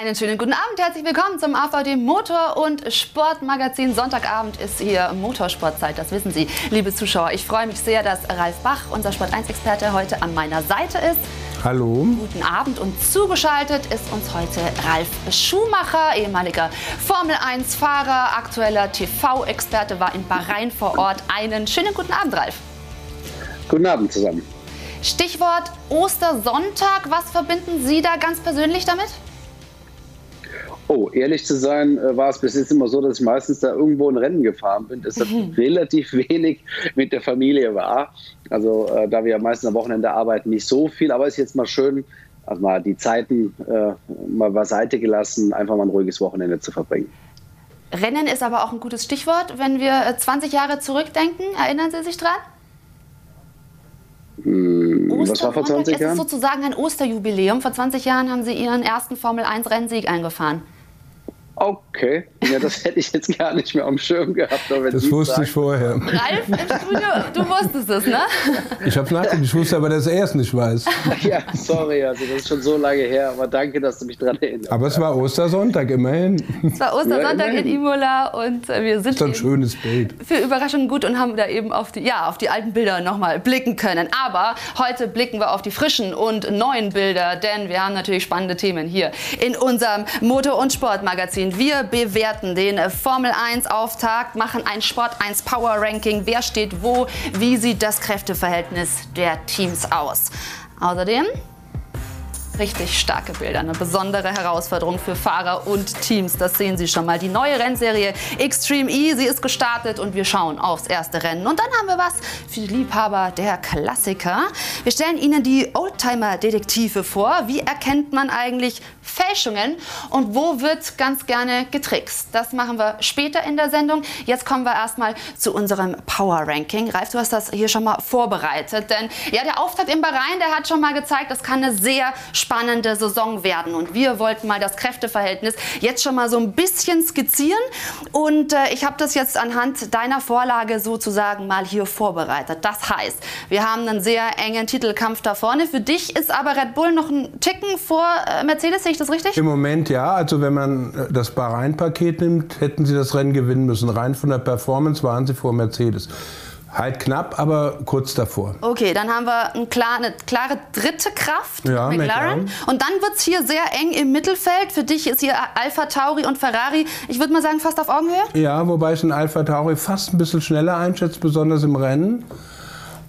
Einen schönen guten Abend, herzlich willkommen zum AVD Motor- und Sportmagazin. Sonntagabend ist hier Motorsportzeit, das wissen Sie, liebe Zuschauer. Ich freue mich sehr, dass Ralf Bach, unser Sport1-Experte, heute an meiner Seite ist. Hallo. Guten Abend und zugeschaltet ist uns heute Ralf Schumacher, ehemaliger Formel-1-Fahrer, aktueller TV-Experte, war in Bahrain vor Ort. Einen schönen guten Abend, Ralf. Guten Abend zusammen. Stichwort Ostersonntag. Was verbinden Sie da ganz persönlich damit? Oh, ehrlich zu sein, äh, war es bis jetzt immer so, dass ich meistens da irgendwo ein Rennen gefahren bin, deshalb mhm. relativ wenig mit der Familie war. Also äh, da wir ja meistens am Wochenende arbeiten, nicht so viel, aber es ist jetzt mal schön, also mal die Zeiten äh, mal beiseite gelassen, einfach mal ein ruhiges Wochenende zu verbringen. Rennen ist aber auch ein gutes Stichwort. Wenn wir 20 äh, Jahre zurückdenken, erinnern Sie sich dran? Hm, was war vor 20 Jahren? Es ist sozusagen ein Osterjubiläum. Vor 20 Jahren haben Sie Ihren ersten Formel-1-Rennsieg eingefahren. Okay, ja, das hätte ich jetzt gar nicht mehr am Schirm gehabt. das wusste sagen. ich vorher. Ralf im Studio, du wusstest es, ne? Ich habe nachgedacht, ich wusste aber, dass er es nicht weiß. Ja, sorry, also das ist schon so lange her, aber danke, dass du mich daran erinnerst. Aber es war Ostersonntag, immerhin. Es war Ostersonntag ja, in Imola und äh, wir sind das ist ein schönes Bild. für Überraschungen gut und haben da eben auf die, ja, auf die alten Bilder nochmal blicken können. Aber heute blicken wir auf die frischen und neuen Bilder, denn wir haben natürlich spannende Themen hier in unserem Motor- und Sportmagazin sind. Wir bewerten den Formel 1 Auftakt, machen ein Sport 1 Power Ranking. Wer steht wo? Wie sieht das Kräfteverhältnis der Teams aus? Außerdem richtig starke Bilder. Eine besondere Herausforderung für Fahrer und Teams. Das sehen Sie schon mal. Die neue Rennserie Extreme E, sie ist gestartet und wir schauen aufs erste Rennen. Und dann haben wir was für die Liebhaber der Klassiker. Wir stellen Ihnen die Oldtimer-Detektive vor. Wie erkennt man eigentlich Fälschungen und wo wird ganz gerne getrickst? Das machen wir später in der Sendung. Jetzt kommen wir erstmal zu unserem Power Ranking. Ralf, du hast das hier schon mal vorbereitet, denn ja, der Auftakt im Bahrain, der hat schon mal gezeigt, das kann eine sehr spannende Saison werden. Und wir wollten mal das Kräfteverhältnis jetzt schon mal so ein bisschen skizzieren. Und äh, ich habe das jetzt anhand deiner Vorlage sozusagen mal hier vorbereitet. Das heißt, wir haben einen sehr engen Titelkampf da vorne. Für dich ist aber Red Bull noch ein Ticken vor äh, Mercedes, sehe ich das richtig? Im Moment ja. Also wenn man äh, das Bahrain-Paket nimmt, hätten sie das Rennen gewinnen müssen. Rein von der Performance waren sie vor Mercedes. Halt knapp, aber kurz davor. Okay, dann haben wir eine klare, eine klare dritte Kraft, ja, McLaren. McLaren. Und dann wird es hier sehr eng im Mittelfeld. Für dich ist hier Alpha Tauri und Ferrari, ich würde mal sagen, fast auf Augenhöhe? Ja, wobei ich den Alpha Tauri fast ein bisschen schneller einschätze, besonders im Rennen.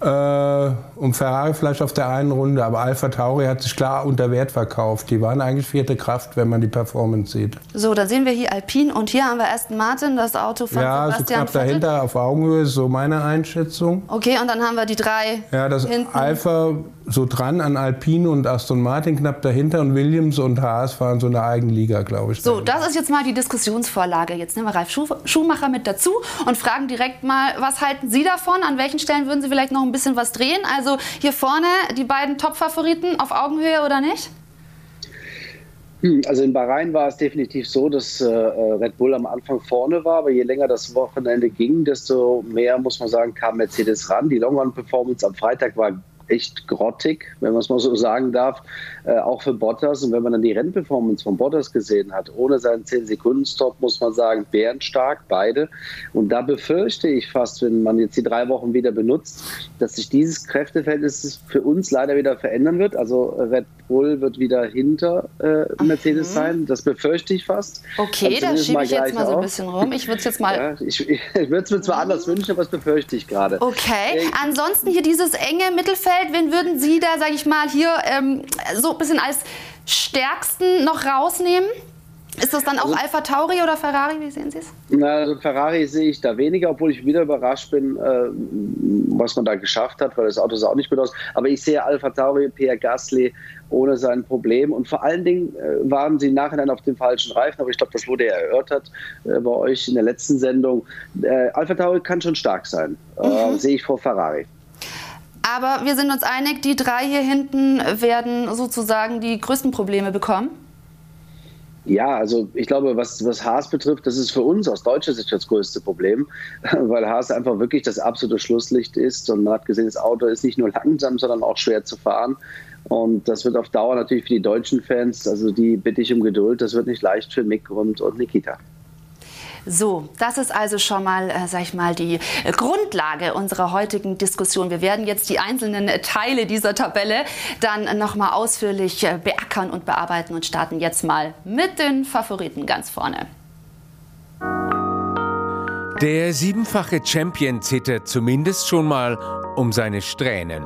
Äh, und Ferrari vielleicht auf der einen Runde, aber Alpha Tauri hat sich klar unter Wert verkauft. Die waren eigentlich vierte Kraft, wenn man die Performance sieht. So, da sehen wir hier Alpine und hier haben wir Aston Martin, das Auto von ja, Sebastian so knapp dahinter auf Augenhöhe, so meine Einschätzung. Okay, und dann haben wir die drei Ja, das hinten. Alpha so dran an Alpine und Aston Martin knapp dahinter und Williams und Haas fahren so eine Eigenliga, glaube ich. So, das ist jetzt mal die Diskussionsvorlage. Jetzt nehmen wir Ralf Schumacher mit dazu und fragen direkt mal, was halten Sie davon? An welchen Stellen würden Sie vielleicht noch ein bisschen was drehen? Also hier vorne die beiden Top-Favoriten auf Augenhöhe oder nicht? Hm, also in Bahrain war es definitiv so, dass äh, Red Bull am Anfang vorne war, aber je länger das Wochenende ging, desto mehr, muss man sagen, kam Mercedes ran. Die Long-Run-Performance am Freitag war echt grottig, wenn man es mal so sagen darf, äh, auch für Bottas. Und wenn man dann die Rennperformance von Bottas gesehen hat, ohne seinen 10-Sekunden-Stop, muss man sagen, bärenstark, beide. Und da befürchte ich fast, wenn man jetzt die drei Wochen wieder benutzt, dass sich dieses Kräfteverhältnis für uns leider wieder verändern wird. Also Red Bull wird wieder hinter äh, Mercedes mhm. sein. Das befürchte ich fast. Okay, da schiebe ich jetzt mal so ein bisschen rum. Ich würde es jetzt mal. Ja, ich, ich würde es mir zwar anders wünschen, aber das befürchte ich gerade. Okay. Äh, Ansonsten hier dieses enge Mittelfeld Umfeld, wen würden Sie da, sage ich mal, hier ähm, so ein bisschen als stärksten noch rausnehmen? Ist das dann auch also, Alpha Tauri oder Ferrari? Wie sehen Sie es? Na, also Ferrari sehe ich da weniger, obwohl ich wieder überrascht bin, äh, was man da geschafft hat, weil das Auto sah auch nicht gut aus. Aber ich sehe Alpha Tauri, Pierre Gasly ohne sein Problem. Und vor allen Dingen äh, waren sie im Nachhinein auf dem falschen Reifen. Aber ich glaube, das wurde ja erörtert äh, bei euch in der letzten Sendung. Äh, Alpha Tauri kann schon stark sein. Äh, mhm. sehe ich vor Ferrari. Aber wir sind uns einig, die drei hier hinten werden sozusagen die größten Probleme bekommen. Ja, also ich glaube, was, was Haas betrifft, das ist für uns aus deutscher Sicht das größte Problem, weil Haas einfach wirklich das absolute Schlusslicht ist und man hat gesehen, das Auto ist nicht nur langsam, sondern auch schwer zu fahren. Und das wird auf Dauer natürlich für die deutschen Fans, also die bitte ich um Geduld, das wird nicht leicht für Mick und, und Nikita. So, das ist also schon mal, äh, sag ich mal, die äh, Grundlage unserer heutigen Diskussion. Wir werden jetzt die einzelnen äh, Teile dieser Tabelle dann noch mal ausführlich äh, beackern und bearbeiten und starten jetzt mal mit den Favoriten ganz vorne. Der siebenfache Champion zittert zumindest schon mal um seine Strähnen.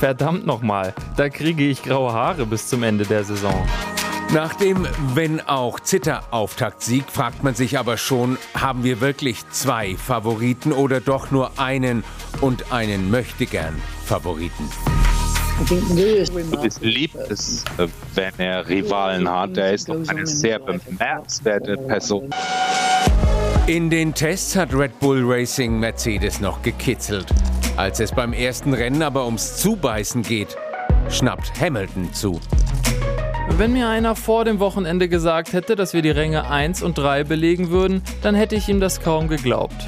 Verdammt nochmal, da kriege ich graue Haare bis zum Ende der Saison. Nach dem, wenn auch Zitter-Auftaktsieg, fragt man sich aber schon, haben wir wirklich zwei Favoriten oder doch nur einen und einen möchtegern Favoriten? Es liebt es, wenn er Rivalen hat. Er ist doch eine sehr bemerkenswerte Person. In den Tests hat Red Bull Racing Mercedes noch gekitzelt. Als es beim ersten Rennen aber ums Zubeißen geht, schnappt Hamilton zu. Wenn mir einer vor dem Wochenende gesagt hätte, dass wir die Ränge 1 und 3 belegen würden, dann hätte ich ihm das kaum geglaubt.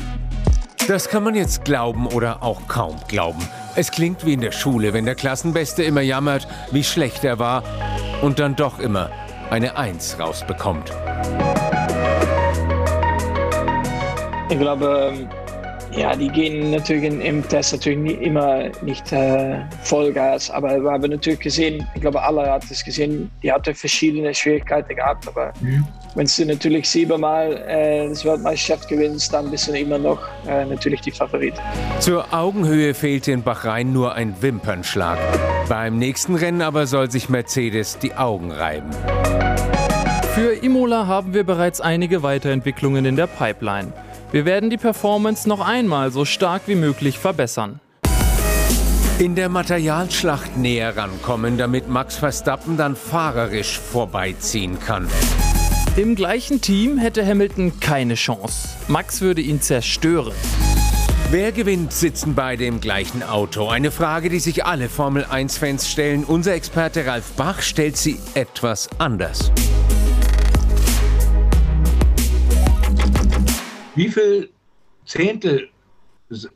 Das kann man jetzt glauben oder auch kaum glauben. Es klingt wie in der Schule, wenn der Klassenbeste immer jammert, wie schlecht er war und dann doch immer eine Eins rausbekommt. Ich glaube, ähm, ja, die gehen natürlich im Test natürlich nie, immer nicht äh, Vollgas, aber wir haben natürlich gesehen, ich glaube, alle hat es gesehen, die hatte verschiedene Schwierigkeiten gehabt, aber mhm. wenn du natürlich siebenmal äh, das Weltmeisterschaft gewinnst, dann bist du immer noch äh, natürlich die Favorit. Zur Augenhöhe fehlte in Bahrain nur ein Wimpernschlag. Beim nächsten Rennen aber soll sich Mercedes die Augen reiben. Für Imola haben wir bereits einige Weiterentwicklungen in der Pipeline. Wir werden die Performance noch einmal so stark wie möglich verbessern. In der Materialschlacht näher rankommen, damit Max Verstappen dann fahrerisch vorbeiziehen kann. Im gleichen Team hätte Hamilton keine Chance. Max würde ihn zerstören. Wer gewinnt, sitzen beide im gleichen Auto? Eine Frage, die sich alle Formel 1-Fans stellen. Unser Experte Ralf Bach stellt sie etwas anders. Wie viel Zehntel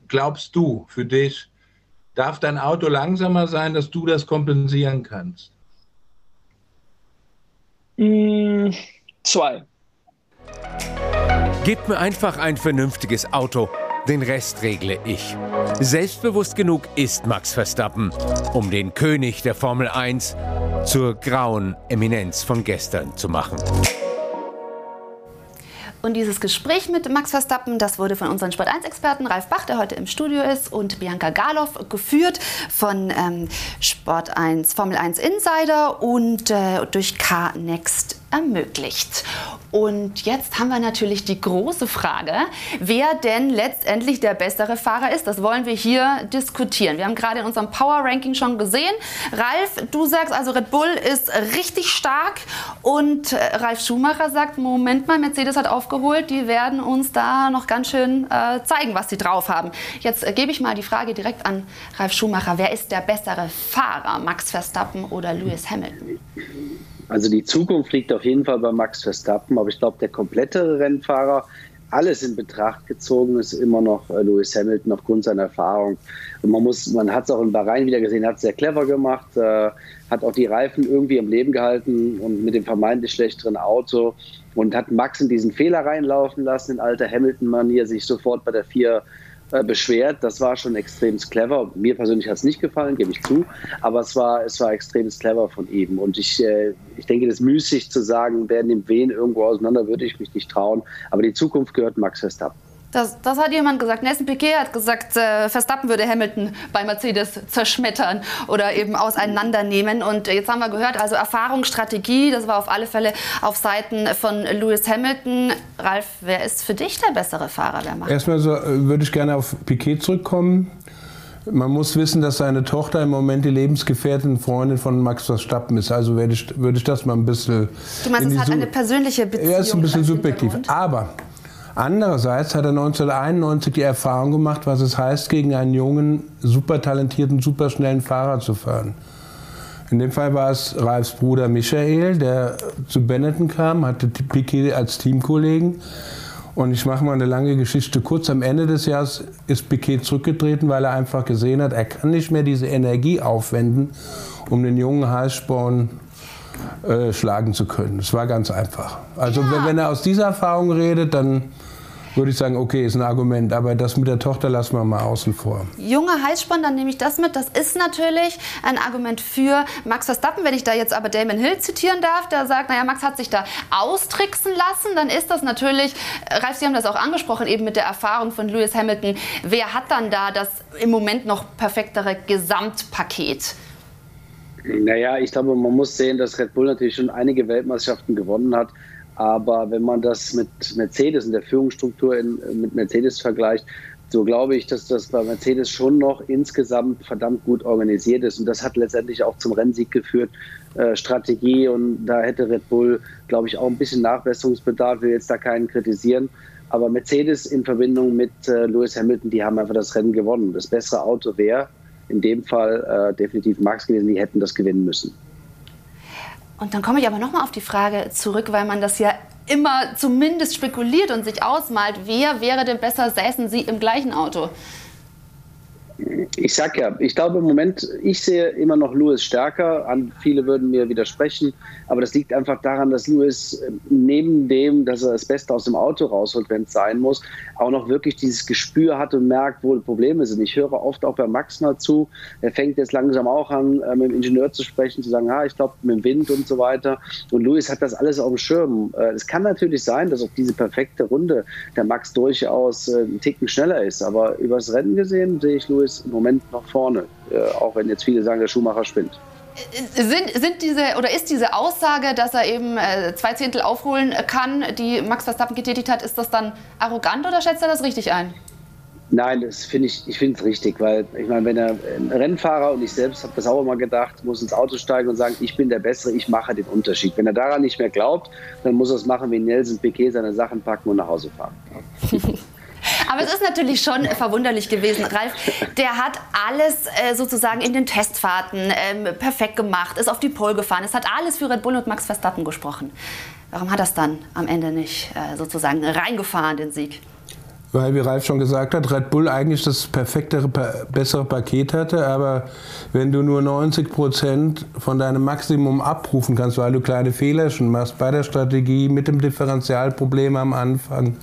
glaubst du für dich, darf dein Auto langsamer sein, dass du das kompensieren kannst? Mm, zwei. Gib mir einfach ein vernünftiges Auto. Den Rest regle ich. Selbstbewusst genug ist Max Verstappen, um den König der Formel 1 zur grauen Eminenz von gestern zu machen. Und dieses Gespräch mit Max Verstappen, das wurde von unseren Sport1-Experten Ralf Bach, der heute im Studio ist, und Bianca Garloff geführt von ähm, Sport 1 Formel 1 Insider und äh, durch K-Next ermöglicht. Und jetzt haben wir natürlich die große Frage, wer denn letztendlich der bessere Fahrer ist. Das wollen wir hier diskutieren. Wir haben gerade in unserem Power Ranking schon gesehen. Ralf, du sagst also, Red Bull ist richtig stark und äh, Ralf Schumacher sagt, Moment mal, Mercedes hat aufgeholt, die werden uns da noch ganz schön äh, zeigen, was sie drauf haben. Jetzt äh, gebe ich mal die Frage direkt an Ralf Schumacher. Wer ist der bessere Fahrer, Max Verstappen oder Lewis Hamilton? Also die Zukunft liegt auf jeden Fall bei Max Verstappen, aber ich glaube, der komplettere Rennfahrer, alles in Betracht gezogen, ist immer noch äh, Lewis Hamilton aufgrund seiner Erfahrung. Und man man hat es auch in Bahrain wieder gesehen, hat es sehr clever gemacht, äh, hat auch die Reifen irgendwie am Leben gehalten und mit dem vermeintlich schlechteren Auto und hat Max in diesen Fehler reinlaufen lassen, in alter Hamilton-Manier, sich sofort bei der vier äh, beschwert. Das war schon extrem clever. Mir persönlich hat es nicht gefallen, gebe ich zu. Aber es war, es war extrem clever von ihm. Und ich, äh, ich denke, das müßig zu sagen, wer nimmt wen irgendwo auseinander, würde ich mich nicht trauen. Aber die Zukunft gehört Max Verstappen. Das, das, hat jemand gesagt. Nelson Piquet hat gesagt, äh, Verstappen würde Hamilton bei Mercedes zerschmettern oder eben auseinandernehmen. Und jetzt haben wir gehört, also Erfahrung, Strategie, das war auf alle Fälle auf Seiten von Lewis Hamilton. Ralf, wer ist für dich der bessere Fahrer? Wer macht Erstmal so, äh, würde ich gerne auf Piquet zurückkommen. Man muss wissen, dass seine Tochter im Moment die Lebensgefährtin Freundin von Max Verstappen ist. Also würde ich, würde ich das mal ein bisschen. Du meinst, es hat eine persönliche Beziehung? Ja, ist ein bisschen subjektiv. Aber Andererseits hat er 1991 die Erfahrung gemacht, was es heißt, gegen einen jungen, super talentierten, super schnellen Fahrer zu fahren. In dem Fall war es Ralfs Bruder Michael, der zu Benetton kam, hatte Piquet als Teamkollegen. Und ich mache mal eine lange Geschichte kurz. Am Ende des Jahres ist Piquet zurückgetreten, weil er einfach gesehen hat, er kann nicht mehr diese Energie aufwenden, um den jungen Heißsporn äh, schlagen zu können. Es war ganz einfach. Also ja. wenn, wenn er aus dieser Erfahrung redet, dann würde ich sagen, okay, ist ein Argument, aber das mit der Tochter lassen wir mal außen vor. Junge Heißspann, dann nehme ich das mit. Das ist natürlich ein Argument für Max Verstappen. Wenn ich da jetzt aber Damon Hill zitieren darf, der sagt, naja, Max hat sich da austricksen lassen, dann ist das natürlich, Ralf, Sie haben das auch angesprochen, eben mit der Erfahrung von Lewis Hamilton. Wer hat dann da das im Moment noch perfektere Gesamtpaket? Naja, ich glaube, man muss sehen, dass Red Bull natürlich schon einige Weltmeisterschaften gewonnen hat. Aber wenn man das mit Mercedes und der Führungsstruktur in, mit Mercedes vergleicht, so glaube ich, dass das bei Mercedes schon noch insgesamt verdammt gut organisiert ist. Und das hat letztendlich auch zum Rennsieg geführt. Äh, Strategie und da hätte Red Bull, glaube ich, auch ein bisschen Nachbesserungsbedarf. Will jetzt da keinen kritisieren. Aber Mercedes in Verbindung mit äh, Lewis Hamilton, die haben einfach das Rennen gewonnen. Das bessere Auto wäre in dem Fall äh, definitiv Max gewesen. Die hätten das gewinnen müssen. Und dann komme ich aber nochmal auf die Frage zurück, weil man das ja immer zumindest spekuliert und sich ausmalt, wer wäre denn besser, säßen sie im gleichen Auto? Ich sag ja, ich glaube im Moment, ich sehe immer noch Lewis stärker. An viele würden mir widersprechen, aber das liegt einfach daran, dass Lewis äh, neben dem, dass er das Beste aus dem Auto rausholt, wenn es sein muss, auch noch wirklich dieses Gespür hat und merkt, wo Probleme sind. Ich höre oft auch bei Max mal zu. Er fängt jetzt langsam auch an, äh, mit dem Ingenieur zu sprechen, zu sagen, ah, ich glaube mit dem Wind und so weiter. Und Lewis hat das alles auf dem Schirm. Äh, es kann natürlich sein, dass auch diese perfekte Runde der Max durchaus einen Ticken schneller ist, aber übers Rennen gesehen sehe ich Lewis ist im Moment noch vorne, äh, auch wenn jetzt viele sagen, der Schuhmacher spinnt. Sind, sind diese oder ist diese Aussage, dass er eben äh, zwei Zehntel aufholen kann, die Max Verstappen getätigt hat, ist das dann arrogant oder schätzt er das richtig ein? Nein, das finde ich, ich finde es richtig, weil ich meine, wenn er ein Rennfahrer und ich selbst habe das auch immer gedacht, muss ins Auto steigen und sagen, ich bin der Bessere, ich mache den Unterschied. Wenn er daran nicht mehr glaubt, dann muss er es machen wie Nelson Piquet, seine Sachen packen und nach Hause fahren. Aber es ist natürlich schon verwunderlich gewesen. Ralf, der hat alles äh, sozusagen in den Testfahrten ähm, perfekt gemacht, ist auf die Pole gefahren. Es hat alles für Red Bull und Max Verstappen gesprochen. Warum hat es dann am Ende nicht äh, sozusagen reingefahren, den Sieg? Weil, wie Ralf schon gesagt hat, Red Bull eigentlich das perfektere, bessere Paket hatte. Aber wenn du nur 90 Prozent von deinem Maximum abrufen kannst, weil du kleine Fehler schon machst bei der Strategie mit dem Differentialproblem am Anfang,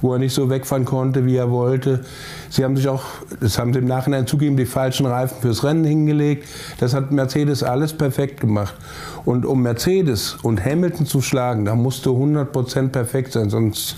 wo er nicht so wegfahren konnte, wie er wollte. Sie haben sich auch, das haben sie im Nachhinein zugegeben, die falschen Reifen fürs Rennen hingelegt. Das hat Mercedes alles perfekt gemacht. Und um Mercedes und Hamilton zu schlagen, da musst du 100 Prozent perfekt sein, sonst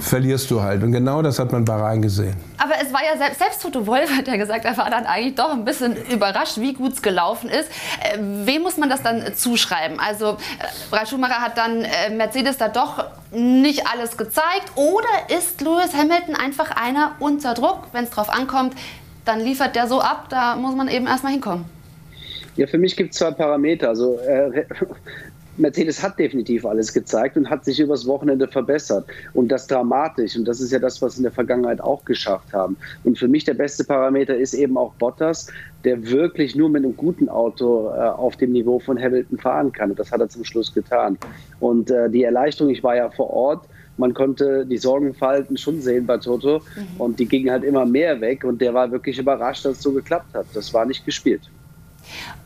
verlierst du halt. Und genau das hat man bei Rhein gesehen. Aber es war ja selbst, selbst Toto Wolf hat ja gesagt, er war dann eigentlich doch ein bisschen überrascht, wie gut es gelaufen ist. Äh, wem muss man das dann zuschreiben? Also äh, Ralf Schumacher hat dann äh, Mercedes da doch nicht alles gezeigt. Oder ist Lewis Hamilton einfach einer unter Druck? Wenn es drauf ankommt, dann liefert der so ab, da muss man eben erstmal hinkommen. Ja, für mich gibt es zwei Parameter. Also äh, Mercedes hat definitiv alles gezeigt und hat sich übers Wochenende verbessert. Und das dramatisch. Und das ist ja das, was sie in der Vergangenheit auch geschafft haben. Und für mich der beste Parameter ist eben auch Bottas, der wirklich nur mit einem guten Auto äh, auf dem Niveau von Hamilton fahren kann. Und das hat er zum Schluss getan. Und äh, die Erleichterung, ich war ja vor Ort, man konnte die Sorgenfalten schon sehen bei Toto. Mhm. Und die gingen halt immer mehr weg. Und der war wirklich überrascht, dass es so geklappt hat. Das war nicht gespielt.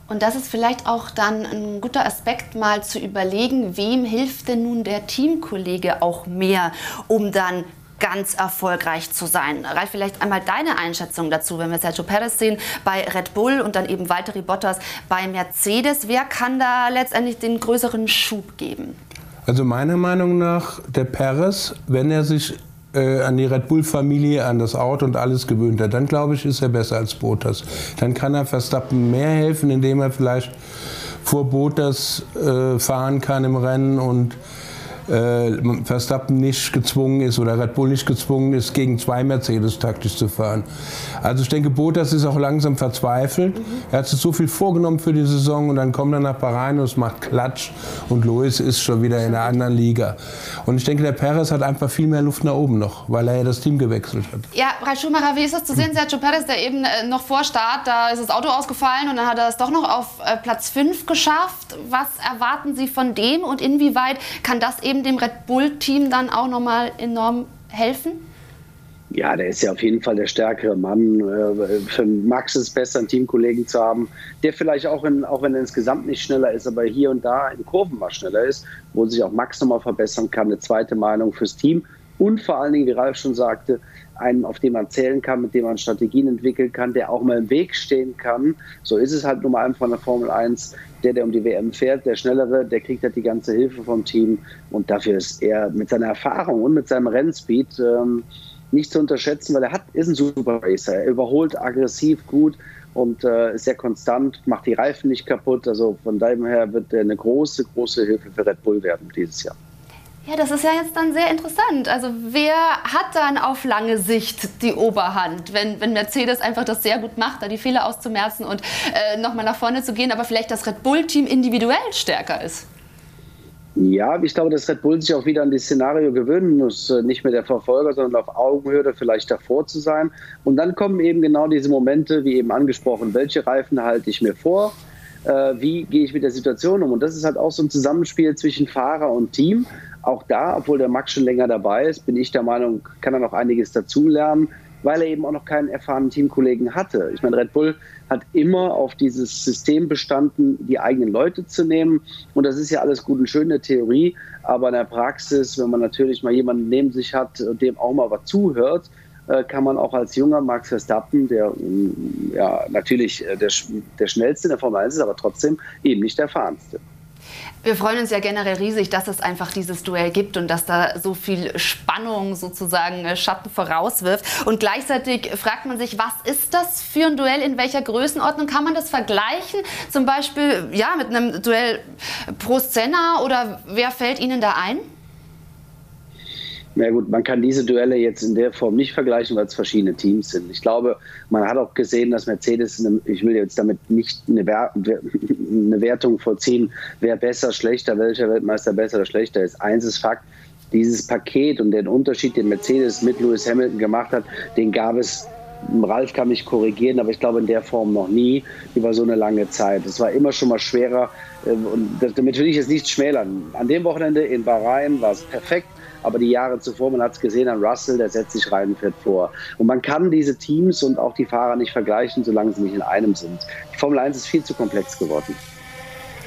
Und das ist vielleicht auch dann ein guter Aspekt, mal zu überlegen, wem hilft denn nun der Teamkollege auch mehr, um dann ganz erfolgreich zu sein. Ralf, vielleicht einmal deine Einschätzung dazu, wenn wir Sergio Perez sehen bei Red Bull und dann eben Valtteri Bottas bei Mercedes. Wer kann da letztendlich den größeren Schub geben? Also meiner Meinung nach der Perez, wenn er sich äh, an die Red Bull-Familie, an das Auto und alles gewöhnt hat, dann glaube ich, ist er besser als Bottas. Dann kann er Verstappen mehr helfen, indem er vielleicht vor Bottas äh, fahren kann im Rennen und äh, Verstappen nicht gezwungen ist oder Red Bull nicht gezwungen ist, gegen zwei Mercedes taktisch zu fahren. Also ich denke, Bottas ist auch langsam verzweifelt. Mhm. Er hat sich so viel vorgenommen für die Saison und dann kommt er nach Bahrain und es macht Klatsch und Lewis ist schon wieder in einer anderen Liga. Und ich denke, der Perez hat einfach viel mehr Luft nach oben noch, weil er ja das Team gewechselt hat. Ja, Ralf Schumacher, wie ist das zu sehen? Sergio Perez, der eben äh, noch vor Start, da ist das Auto ausgefallen und dann hat er es doch noch auf äh, Platz 5 geschafft. Was erwarten Sie von dem und inwieweit kann das eben eben dem Red Bull-Team dann auch nochmal enorm helfen? Ja, der ist ja auf jeden Fall der stärkere Mann. Äh, für Max ist es besser, einen Teamkollegen zu haben, der vielleicht auch, in, auch wenn er insgesamt nicht schneller ist, aber hier und da in Kurven mal schneller ist, wo sich auch Max nochmal verbessern kann. Eine zweite Meinung fürs Team und vor allen Dingen, wie Ralf schon sagte, einen, auf den man zählen kann, mit dem man Strategien entwickeln kann, der auch mal im Weg stehen kann. So ist es halt Nummer eins von der Formel 1. Der, der um die WM fährt, der Schnellere, der kriegt halt die ganze Hilfe vom Team. Und dafür ist er mit seiner Erfahrung und mit seinem Rennspeed ähm, nicht zu unterschätzen, weil er hat, ist ein super Racer. Er überholt aggressiv gut und äh, ist sehr konstant, macht die Reifen nicht kaputt. Also von daher wird er eine große, große Hilfe für Red Bull werden dieses Jahr. Ja, das ist ja jetzt dann sehr interessant. Also wer hat dann auf lange Sicht die Oberhand, wenn, wenn Mercedes einfach das sehr gut macht, da die Fehler auszumerzen und äh, nochmal nach vorne zu gehen, aber vielleicht das Red Bull-Team individuell stärker ist? Ja, ich glaube, dass Red Bull sich auch wieder an das Szenario gewöhnen muss, äh, nicht mehr der Verfolger, sondern auf Augenhöhe vielleicht davor zu sein. Und dann kommen eben genau diese Momente, wie eben angesprochen, welche Reifen halte ich mir vor, äh, wie gehe ich mit der Situation um. Und das ist halt auch so ein Zusammenspiel zwischen Fahrer und Team. Auch da, obwohl der Max schon länger dabei ist, bin ich der Meinung, kann er noch einiges dazulernen weil er eben auch noch keinen erfahrenen Teamkollegen hatte. Ich meine, Red Bull hat immer auf dieses System bestanden, die eigenen Leute zu nehmen. Und das ist ja alles gut und schön in der Theorie, aber in der Praxis, wenn man natürlich mal jemanden neben sich hat, dem auch mal was zuhört, äh, kann man auch als junger Max Verstappen, der mm, ja natürlich äh, der, der schnellste in der Formel 1 ist, aber trotzdem eben nicht der erfahrenste. Wir freuen uns ja generell riesig, dass es einfach dieses Duell gibt und dass da so viel Spannung sozusagen äh, Schatten vorauswirft. Und gleichzeitig fragt man sich, was ist das für ein Duell? In welcher Größenordnung kann man das vergleichen? Zum Beispiel ja, mit einem Duell pro Senna oder wer fällt Ihnen da ein? Na gut, man kann diese Duelle jetzt in der Form nicht vergleichen, weil es verschiedene Teams sind. Ich glaube, man hat auch gesehen, dass Mercedes, ich will jetzt damit nicht eine, Wertung vorziehen, wer besser, schlechter, welcher Weltmeister besser oder schlechter ist. Eins ist Fakt, dieses Paket und den Unterschied, den Mercedes mit Lewis Hamilton gemacht hat, den gab es Ralf kann mich korrigieren, aber ich glaube in der Form noch nie über so eine lange Zeit. Es war immer schon mal schwerer äh, und damit will ich jetzt nichts schmälern. An dem Wochenende in Bahrain war es perfekt. Aber die Jahre zuvor, man hat es gesehen an Russell, der setzt sich rein und fährt vor. Und man kann diese Teams und auch die Fahrer nicht vergleichen, solange sie nicht in einem sind. Die Formel 1 ist viel zu komplex geworden.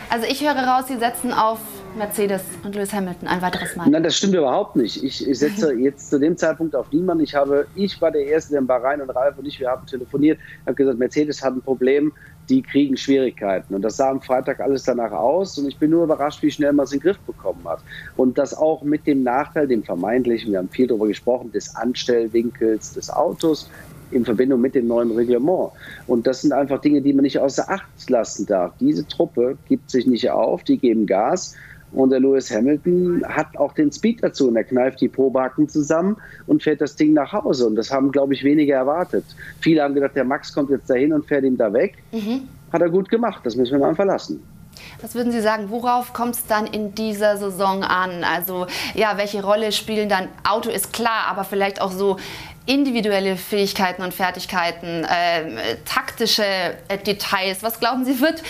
Also ich höre raus, Sie setzen auf Mercedes und Lewis Hamilton ein weiteres Mal. Nein, das stimmt überhaupt nicht. Ich, ich setze jetzt zu dem Zeitpunkt auf niemanden. Ich habe, ich war der Erste, der in Bahrain und Ralf und ich, wir haben telefoniert, habe gesagt, Mercedes hat ein Problem, die kriegen Schwierigkeiten. Und das sah am Freitag alles danach aus. Und ich bin nur überrascht, wie schnell man es in den Griff bekommen hat. Und das auch mit dem Nachteil, dem vermeintlichen, wir haben viel darüber gesprochen, des Anstellwinkels des Autos in Verbindung mit dem neuen Reglement. Und das sind einfach Dinge, die man nicht außer Acht lassen darf. Diese Truppe gibt sich nicht auf, die geben Gas. Und der Lewis Hamilton hat auch den Speed dazu und er kneift die Probacken zusammen und fährt das Ding nach Hause. Und das haben, glaube ich, wenige erwartet. Viele haben gedacht, der Max kommt jetzt dahin und fährt ihm da weg. Mhm. Hat er gut gemacht, das müssen wir mal verlassen. Was würden Sie sagen, worauf kommt es dann in dieser Saison an? Also ja, welche Rolle spielen dann Auto ist klar, aber vielleicht auch so individuelle Fähigkeiten und Fertigkeiten, äh, taktische äh, Details. Was glauben Sie wird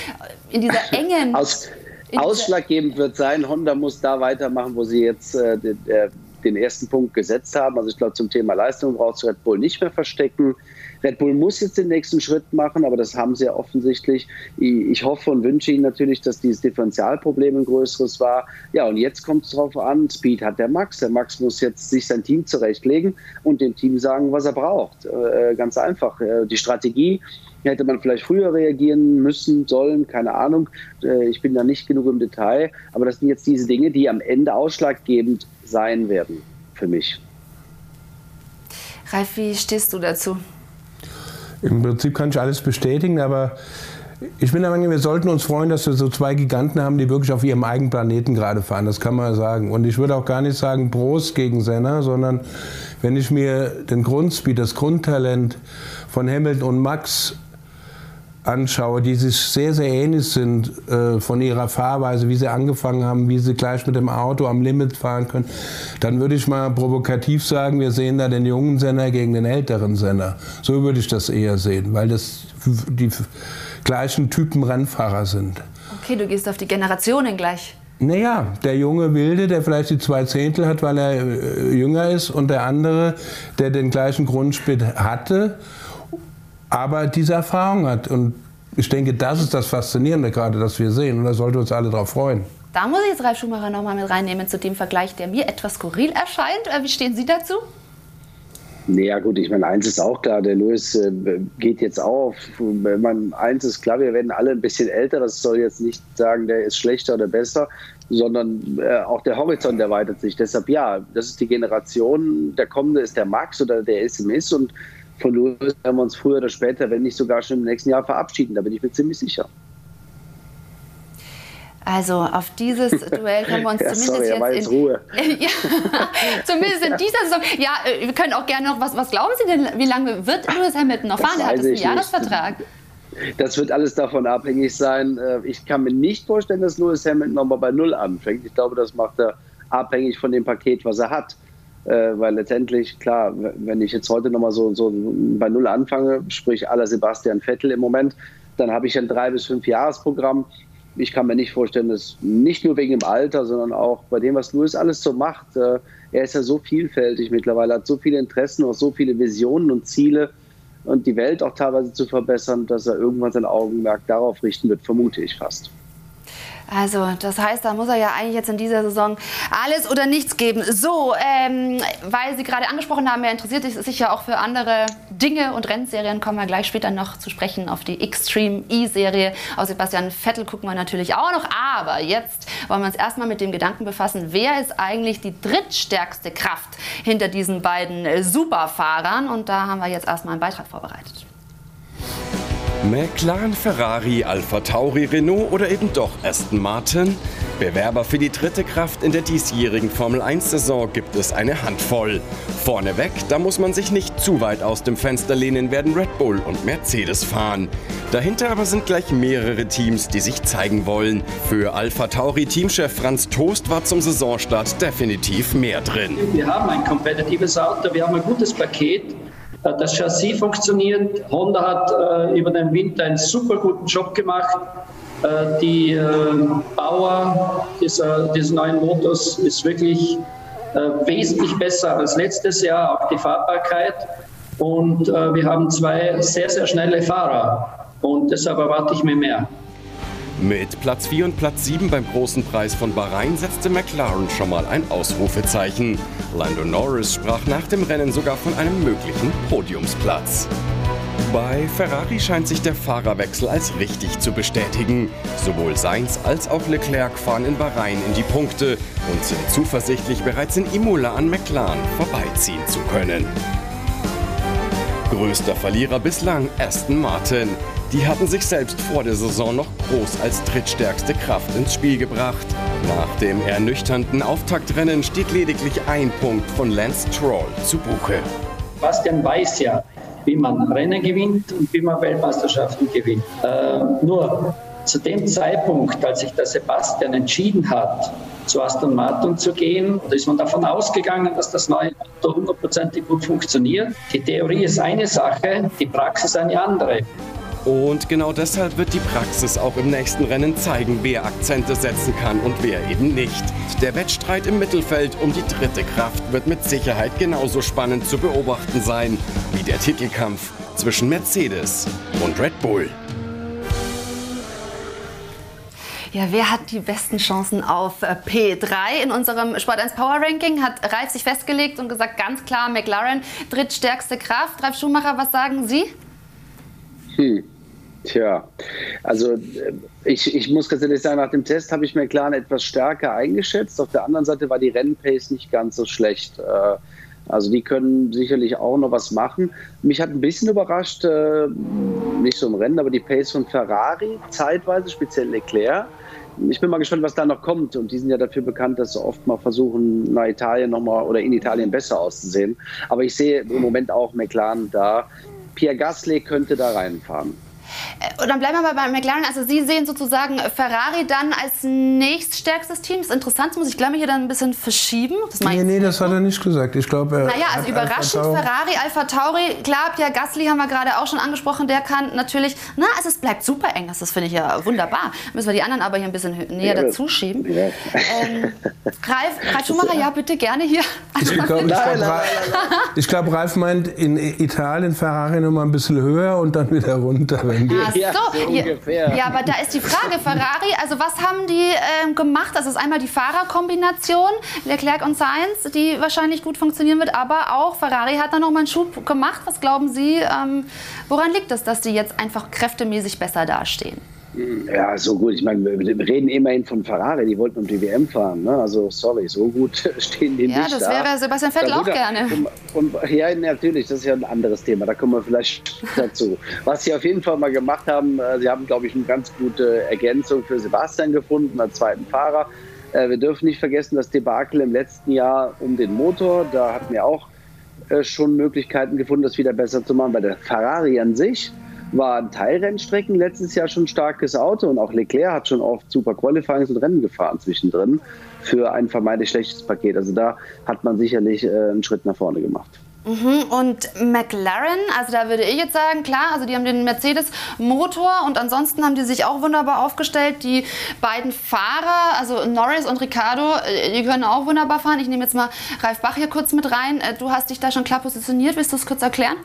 in dieser engen Aus Ausschlaggebend wird sein, Honda muss da weitermachen, wo sie jetzt äh, den, äh, den, ersten Punkt gesetzt haben. Also ich glaube, zum Thema Leistung braucht Red Bull nicht mehr verstecken. Red Bull muss jetzt den nächsten Schritt machen, aber das haben sie ja offensichtlich. Ich hoffe und wünsche ihnen natürlich, dass dieses Differentialproblem ein größeres war. Ja, und jetzt kommt es darauf an, Speed hat der Max. Der Max muss jetzt sich sein Team zurechtlegen und dem Team sagen, was er braucht. Äh, ganz einfach. Äh, die Strategie hätte man vielleicht früher reagieren müssen, sollen, keine Ahnung. Äh, ich bin da nicht genug im Detail. Aber das sind jetzt diese Dinge, die am Ende ausschlaggebend sein werden für mich. Ralf, wie stehst du dazu? Im Prinzip kann ich alles bestätigen, aber ich bin der Meinung, wir sollten uns freuen, dass wir so zwei Giganten haben, die wirklich auf ihrem eigenen Planeten gerade fahren. Das kann man sagen. Und ich würde auch gar nicht sagen Prost gegen Senna, sondern wenn ich mir den Grundspeed, das Grundtalent von Hamilton und Max anschaue, die sich sehr, sehr ähnlich sind äh, von ihrer Fahrweise, wie sie angefangen haben, wie sie gleich mit dem Auto am Limit fahren können, dann würde ich mal provokativ sagen, wir sehen da den jungen Sender gegen den älteren Sender. So würde ich das eher sehen, weil das die gleichen Typen Rennfahrer sind. Okay, du gehst auf die Generationen gleich. Naja, der junge Wilde, der vielleicht die zwei Zehntel hat, weil er äh, jünger ist, und der andere, der den gleichen Grundspit hatte, aber diese Erfahrung hat. Und ich denke, das ist das Faszinierende gerade, das wir sehen. Und da sollten wir uns alle darauf freuen. Da muss ich jetzt Ralf Schumacher nochmal mit reinnehmen zu dem Vergleich, der mir etwas skurril erscheint. Äh, wie stehen Sie dazu? Naja gut, ich meine, eins ist auch klar, der Louis äh, geht jetzt auf. Man, eins ist klar, wir werden alle ein bisschen älter. Das soll jetzt nicht sagen, der ist schlechter oder besser, sondern äh, auch der Horizont erweitert sich. Deshalb ja, das ist die Generation. Der kommende ist der Max oder der SMS und von Louis werden wir uns früher oder später, wenn nicht sogar schon im nächsten Jahr verabschieden. Da bin ich mir ziemlich sicher. Also auf dieses Duell können wir uns ja, zumindest sorry, jetzt, in, Ruhe. ja, zumindest in dieser Saison. Ja, äh, wir können auch gerne noch was. Was glauben Sie denn? Wie lange wird Lewis Hamilton noch fahren? Der hat einen Jahresvertrag. Das wird alles davon abhängig sein. Äh, ich kann mir nicht vorstellen, dass Lewis Hamilton nochmal bei Null anfängt. Ich glaube, das macht er abhängig von dem Paket, was er hat. Äh, weil letztendlich, klar, wenn ich jetzt heute nochmal so, so bei Null anfange, sprich aller Sebastian Vettel im Moment, dann habe ich ein drei bis fünf Jahresprogramm ich kann mir nicht vorstellen, dass nicht nur wegen dem Alter, sondern auch bei dem, was Louis alles so macht. Äh, er ist ja so vielfältig mittlerweile, hat so viele Interessen, auch so viele Visionen und Ziele und die Welt auch teilweise zu verbessern, dass er irgendwann sein Augenmerk darauf richten wird, vermute ich fast. Also, das heißt, da muss er ja eigentlich jetzt in dieser Saison alles oder nichts geben. So, ähm, weil Sie gerade angesprochen haben, er interessiert sich ja auch für andere Dinge und Rennserien, kommen wir gleich später noch zu sprechen auf die Extreme E-Serie. Aus Sebastian Vettel gucken wir natürlich auch noch. Aber jetzt wollen wir uns erstmal mit dem Gedanken befassen, wer ist eigentlich die drittstärkste Kraft hinter diesen beiden Superfahrern? Und da haben wir jetzt erstmal einen Beitrag vorbereitet. McLaren, Ferrari, Alpha Tauri, Renault oder eben doch Aston Martin? Bewerber für die dritte Kraft in der diesjährigen Formel 1-Saison gibt es eine Handvoll. Vorneweg, da muss man sich nicht zu weit aus dem Fenster lehnen, werden Red Bull und Mercedes fahren. Dahinter aber sind gleich mehrere Teams, die sich zeigen wollen. Für Alpha Tauri Teamchef Franz Toast war zum Saisonstart definitiv mehr drin. Wir haben ein kompetitives Auto, wir haben ein gutes Paket. Das Chassis funktioniert. Honda hat äh, über den Winter einen super guten Job gemacht. Äh, die äh, Bauer dieser, dieses neuen Motors ist wirklich äh, wesentlich besser als letztes Jahr, auch die Fahrbarkeit. Und äh, wir haben zwei sehr, sehr schnelle Fahrer. Und deshalb erwarte ich mir mehr. Mit Platz 4 und Platz 7 beim großen Preis von Bahrain setzte McLaren schon mal ein Ausrufezeichen. Lando Norris sprach nach dem Rennen sogar von einem möglichen Podiumsplatz. Bei Ferrari scheint sich der Fahrerwechsel als richtig zu bestätigen. Sowohl Sainz als auch Leclerc fahren in Bahrain in die Punkte und sind zuversichtlich, bereits in Imola an McLaren vorbeiziehen zu können. Größter Verlierer bislang Aston Martin. Die hatten sich selbst vor der Saison noch groß als drittstärkste Kraft ins Spiel gebracht. Nach dem ernüchternden Auftaktrennen steht lediglich ein Punkt von Lance Stroll zu Buche. Bastian weiß ja, wie man Rennen gewinnt und wie man Weltmeisterschaften gewinnt. Äh, nur zu dem Zeitpunkt, als sich der Sebastian entschieden hat, zu Aston Martin zu gehen, da ist man davon ausgegangen, dass das neue Auto hundertprozentig gut funktioniert. Die Theorie ist eine Sache, die Praxis eine andere. Und genau deshalb wird die Praxis auch im nächsten Rennen zeigen, wer Akzente setzen kann und wer eben nicht. Der Wettstreit im Mittelfeld um die dritte Kraft wird mit Sicherheit genauso spannend zu beobachten sein wie der Titelkampf zwischen Mercedes und Red Bull. Ja, wer hat die besten Chancen auf äh, P3? In unserem Sport 1 Power Ranking hat Ralf sich festgelegt und gesagt, ganz klar McLaren, drittstärkste Kraft. Ralf Schumacher, was sagen Sie? Hm. Tja, also äh, ich, ich muss ganz ehrlich sagen, nach dem Test habe ich McLaren etwas stärker eingeschätzt. Auf der anderen Seite war die Rennpace nicht ganz so schlecht. Äh, also die können sicherlich auch noch was machen. Mich hat ein bisschen überrascht, nicht so im Rennen, aber die Pace von Ferrari zeitweise, speziell Leclerc ich bin mal gespannt, was da noch kommt. Und die sind ja dafür bekannt, dass sie oft mal versuchen, nach Italien nochmal oder in Italien besser auszusehen. Aber ich sehe im Moment auch McLaren da. Pierre Gasly könnte da reinfahren. Äh, und dann bleiben wir mal bei McLaren. Also Sie sehen sozusagen Ferrari dann als nächststärkstes Team. Das ist interessant, muss ich glaube hier dann ein bisschen verschieben. Das nee, nee, das hat er nicht gesagt. Ich glaube, Naja, also überraschend Alpha Ferrari, Alpha Tauri. Klar, Pierre Gasly haben wir gerade auch schon angesprochen. Der kann natürlich, na, also es bleibt super eng. Das finde ich ja wunderbar. Müssen wir die anderen aber hier ein bisschen näher ja, dazu schieben. Ja. Ähm, Ralf, Ralf Schumacher, ja, bitte gerne hier. Also, ich glaube, glaub, glaub, Ralf meint in Italien Ferrari noch mal ein bisschen höher und dann wieder runter. Ach so, ja, so ungefähr. Ja, aber da ist die Frage, Ferrari, also was haben die ähm, gemacht? Das ist einmal die Fahrerkombination, Leclerc und Sainz, die wahrscheinlich gut funktionieren wird, aber auch Ferrari hat da noch mal einen Schub gemacht. Was glauben Sie, ähm, woran liegt es, dass die jetzt einfach kräftemäßig besser dastehen? Ja, so gut. Ich meine, wir reden immerhin von Ferrari, die wollten um die WM fahren. Ne? Also, sorry, so gut stehen die ja, nicht. Ja, das wäre Sebastian Vettel auch gerne. Und, und, ja, natürlich, das ist ja ein anderes Thema. Da kommen wir vielleicht dazu. Was sie auf jeden Fall mal gemacht haben, äh, sie haben, glaube ich, eine ganz gute Ergänzung für Sebastian gefunden, als zweiten Fahrer. Äh, wir dürfen nicht vergessen, das Debakel im letzten Jahr um den Motor. Da hatten wir auch äh, schon Möglichkeiten gefunden, das wieder besser zu machen. Bei der Ferrari an sich waren Teilrennstrecken letztes Jahr schon starkes Auto und auch Leclerc hat schon oft super Qualifyings und Rennen gefahren zwischendrin für ein vermeintlich schlechtes Paket. Also da hat man sicherlich äh, einen Schritt nach vorne gemacht. Mhm. Und McLaren, also da würde ich jetzt sagen, klar, also die haben den Mercedes-Motor und ansonsten haben die sich auch wunderbar aufgestellt. Die beiden Fahrer, also Norris und Ricardo, äh, die können auch wunderbar fahren. Ich nehme jetzt mal Ralf Bach hier kurz mit rein. Äh, du hast dich da schon klar positioniert. Willst du es kurz erklären?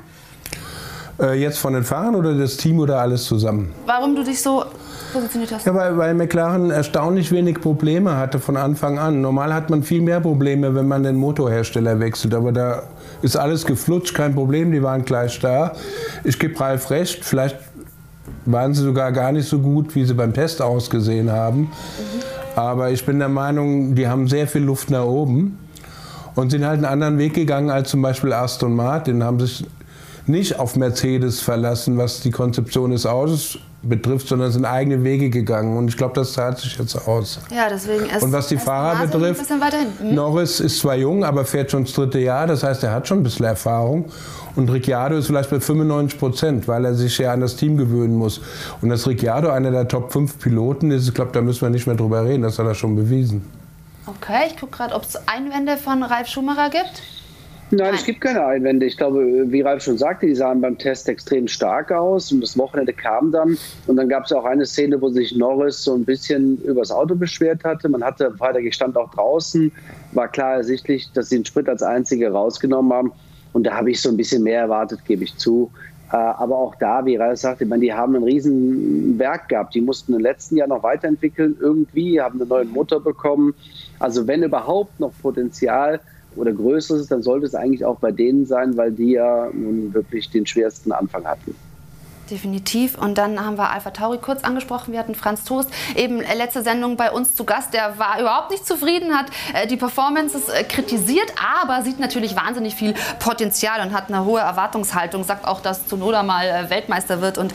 Äh, jetzt von den Fahrern oder das Team oder alles zusammen? Warum du dich so positioniert hast? Ja, weil, weil McLaren erstaunlich wenig Probleme hatte von Anfang an. Normal hat man viel mehr Probleme, wenn man den Motorhersteller wechselt. Aber da ist alles geflutscht, kein Problem, die waren gleich da. Ich gebe Ralf recht, vielleicht waren sie sogar gar nicht so gut, wie sie beim Test ausgesehen haben. Mhm. Aber ich bin der Meinung, die haben sehr viel Luft nach oben und sind halt einen anderen Weg gegangen als zum Beispiel Aston Martin, haben sich nicht auf Mercedes verlassen, was die Konzeption des Autos betrifft, sondern sind eigene Wege gegangen. Und ich glaube, das zahlt sich jetzt aus. Ja, deswegen ist Und was die Fahrer betrifft, mhm. Norris ist zwar jung, aber fährt schon das dritte Jahr. Das heißt, er hat schon ein bisschen Erfahrung. Und Ricciardo ist vielleicht bei 95 Prozent, weil er sich ja an das Team gewöhnen muss. Und dass Ricciardo einer der Top 5 Piloten ist, ich glaube, da müssen wir nicht mehr drüber reden. Das hat er schon bewiesen. Okay, ich gucke gerade, ob es Einwände von Ralf Schumacher gibt. Nein, es gibt keine Einwände. Ich glaube, wie Ralf schon sagte, die sahen beim Test extrem stark aus und das Wochenende kam dann und dann gab es auch eine Szene, wo sich Norris so ein bisschen übers Auto beschwert hatte. Man hatte Freitag, ich stand auch draußen, war klar ersichtlich, dass sie den Sprit als einzige rausgenommen haben und da habe ich so ein bisschen mehr erwartet, gebe ich zu. Äh, aber auch da, wie Ralf sagte, meine, die haben ein riesen Werk gehabt. Die mussten im letzten Jahr noch weiterentwickeln irgendwie, haben einen neuen Motor bekommen. Also wenn überhaupt noch Potenzial oder Größeres, dann sollte es eigentlich auch bei denen sein, weil die ja nun wirklich den schwersten Anfang hatten. Definitiv. Und dann haben wir Alpha Tauri kurz angesprochen. Wir hatten Franz Toast, eben letzte Sendung bei uns zu Gast. Der war überhaupt nicht zufrieden, hat äh, die Performances äh, kritisiert, aber sieht natürlich wahnsinnig viel Potenzial und hat eine hohe Erwartungshaltung. Sagt auch, dass Zunoda mal äh, Weltmeister wird und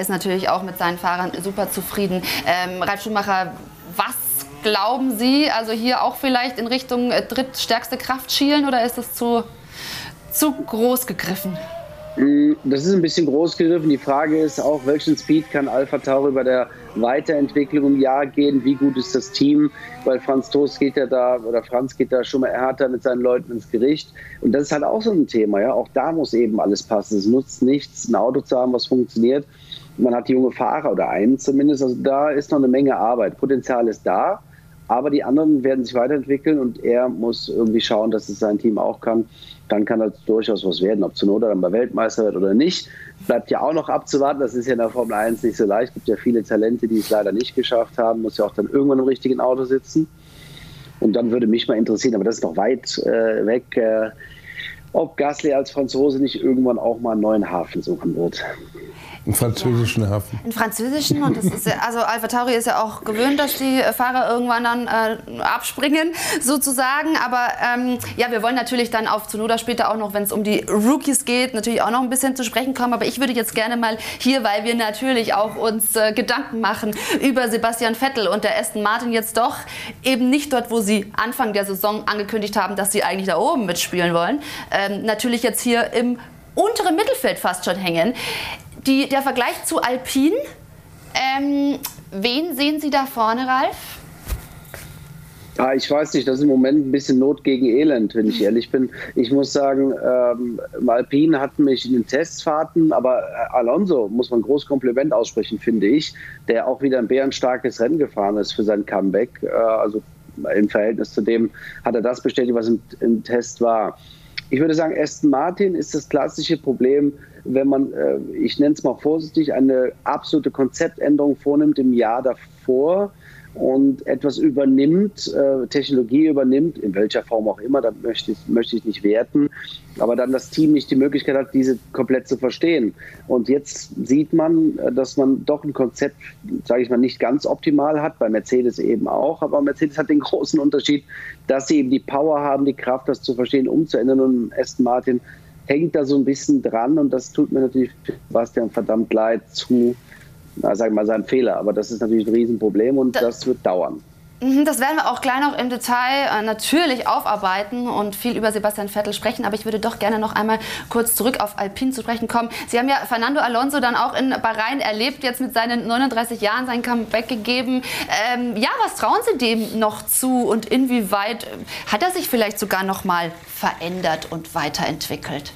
ist natürlich auch mit seinen Fahrern super zufrieden. Ähm, Ralf Schumacher, was glauben Sie, also hier auch vielleicht in Richtung äh, drittstärkste Kraft schielen oder ist das zu, zu groß gegriffen? Mm, das ist ein bisschen groß gegriffen. Die Frage ist auch, welchen Speed kann Alpha Tauri bei der Weiterentwicklung im Jahr gehen? Wie gut ist das Team? Weil Franz Toast geht ja da, oder Franz geht da schon mal härter mit seinen Leuten ins Gericht. Und das ist halt auch so ein Thema. Ja? Auch da muss eben alles passen. Es nutzt nichts, ein Auto zu haben, was funktioniert. Man hat junge Fahrer oder einen zumindest. Also da ist noch eine Menge Arbeit. Potenzial ist da. Aber die anderen werden sich weiterentwickeln und er muss irgendwie schauen, dass es sein Team auch kann. Dann kann das durchaus was werden. Ob Zunoda dann bei Weltmeister wird oder nicht, bleibt ja auch noch abzuwarten. Das ist ja in der Formel 1 nicht so leicht. Es gibt ja viele Talente, die es leider nicht geschafft haben. Muss ja auch dann irgendwann im richtigen Auto sitzen. Und dann würde mich mal interessieren, aber das ist noch weit äh, weg, äh, ob Gasly als Franzose nicht irgendwann auch mal einen neuen Hafen suchen wird. Einen französischen ja. Hafen. Einen französischen und das ist ja, also Alpha Tauri ist ja auch gewöhnt, dass die Fahrer irgendwann dann äh, abspringen sozusagen. Aber ähm, ja, wir wollen natürlich dann auf Zunoda später auch noch, wenn es um die Rookies geht, natürlich auch noch ein bisschen zu sprechen kommen. Aber ich würde jetzt gerne mal hier, weil wir natürlich auch uns äh, Gedanken machen über Sebastian Vettel und der Aston Martin jetzt doch eben nicht dort, wo sie Anfang der Saison angekündigt haben, dass sie eigentlich da oben mitspielen wollen. Ähm, natürlich jetzt hier im unteren Mittelfeld fast schon hängen. Die, der Vergleich zu Alpine. Ähm, wen sehen Sie da vorne, Ralf? Ja, ich weiß nicht, das ist im Moment ein bisschen Not gegen Elend, wenn ich ehrlich bin. Ich muss sagen, ähm, Alpine hat mich in den Testfahrten, aber äh, Alonso muss man groß Kompliment aussprechen, finde ich, der auch wieder ein bärenstarkes Rennen gefahren ist für sein Comeback. Äh, also im Verhältnis zu dem hat er das bestätigt, was im, im Test war. Ich würde sagen, Aston Martin ist das klassische Problem, wenn man, äh, ich nenne es mal vorsichtig, eine absolute Konzeptänderung vornimmt im Jahr davor und etwas übernimmt, äh, Technologie übernimmt, in welcher Form auch immer, da möchte ich, möchte ich nicht werten, aber dann das Team nicht die Möglichkeit hat, diese komplett zu verstehen. Und jetzt sieht man, äh, dass man doch ein Konzept, sage ich mal, nicht ganz optimal hat, bei Mercedes eben auch, aber Mercedes hat den großen Unterschied, dass sie eben die Power haben, die Kraft, das zu verstehen, umzuändern und Aston Martin hängt da so ein bisschen dran und das tut mir natürlich Bastian verdammt leid zu na, wir mal, sein Fehler. Aber das ist natürlich ein Riesenproblem und das, das wird dauern. Mhm, das werden wir auch gleich noch im Detail äh, natürlich aufarbeiten und viel über Sebastian Vettel sprechen. Aber ich würde doch gerne noch einmal kurz zurück auf Alpine zu sprechen kommen. Sie haben ja Fernando Alonso dann auch in Bahrain erlebt, jetzt mit seinen 39 Jahren sein Comeback gegeben. Ähm, ja, was trauen Sie dem noch zu und inwieweit äh, hat er sich vielleicht sogar noch mal verändert und weiterentwickelt?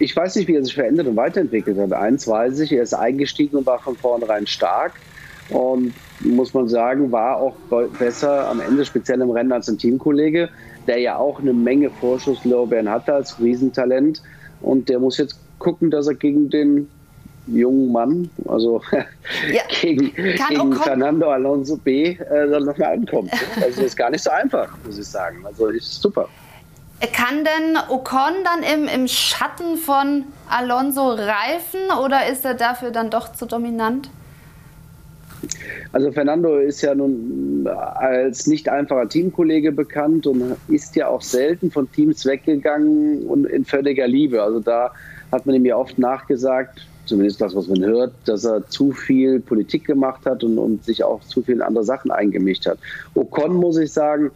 ich weiß nicht, wie er sich verändert und weiterentwickelt hat. Eins weiß ich, er ist eingestiegen und war von vornherein stark. Und muss man sagen, war auch besser am Ende, speziell im Rennen als ein Teamkollege, der ja auch eine Menge Vorschusslorbeeren hatte als Riesentalent. Und der muss jetzt gucken, dass er gegen den jungen Mann, also ja, gegen, gegen Fernando Alonso B, äh, dann nochmal ankommt. Also ist gar nicht so einfach, muss ich sagen. Also ist super. Kann denn Ocon dann im, im Schatten von Alonso reifen oder ist er dafür dann doch zu dominant? Also Fernando ist ja nun als nicht einfacher Teamkollege bekannt und ist ja auch selten von Teams weggegangen und in völliger Liebe. Also da hat man ihm ja oft nachgesagt, zumindest das, was man hört, dass er zu viel Politik gemacht hat und, und sich auch zu viel in andere Sachen eingemischt hat. Ocon, muss ich sagen,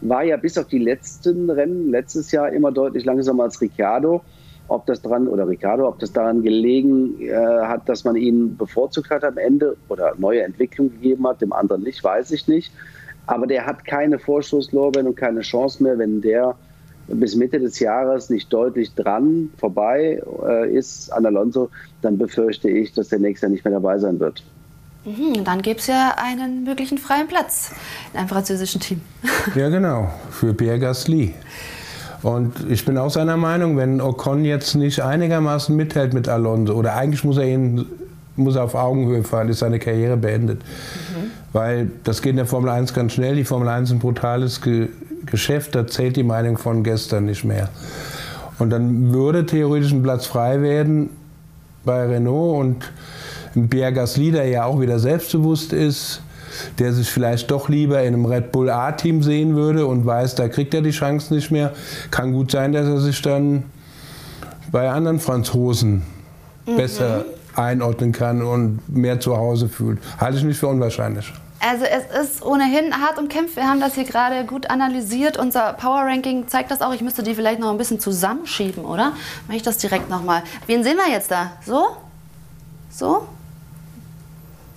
war ja bis auf die letzten Rennen letztes Jahr immer deutlich langsamer als Ricciardo. Ob das dran oder Ricciardo, ob das daran gelegen äh, hat, dass man ihn bevorzugt hat am Ende oder neue Entwicklung gegeben hat, dem anderen nicht, weiß ich nicht. Aber der hat keine Vorschusslorbeeren und keine Chance mehr, wenn der bis Mitte des Jahres nicht deutlich dran vorbei äh, ist an Alonso, dann befürchte ich, dass der nächste Jahr nicht mehr dabei sein wird. Mhm, dann gäbe es ja einen möglichen freien Platz in einem französischen Team. Ja, genau, für Pierre Gasly. Und ich bin auch seiner Meinung, wenn Ocon jetzt nicht einigermaßen mithält mit Alonso, oder eigentlich muss er ihn muss er auf Augenhöhe fahren, ist seine Karriere beendet. Mhm. Weil das geht in der Formel 1 ganz schnell. Die Formel 1 ist ein brutales Ge Geschäft, da zählt die Meinung von gestern nicht mehr. Und dann würde theoretisch ein Platz frei werden bei Renault und Pierre Gasly, der ja auch wieder selbstbewusst ist, der sich vielleicht doch lieber in einem Red Bull A-Team sehen würde und weiß, da kriegt er die Chance nicht mehr. Kann gut sein, dass er sich dann bei anderen Franzosen mhm. besser einordnen kann und mehr zu Hause fühlt. Halte ich nicht für unwahrscheinlich. Also es ist ohnehin hart umkämpft. Wir haben das hier gerade gut analysiert. Unser Power Ranking zeigt das auch. Ich müsste die vielleicht noch ein bisschen zusammenschieben, oder? Mache ich das direkt nochmal. Wen sehen wir jetzt da? So? So?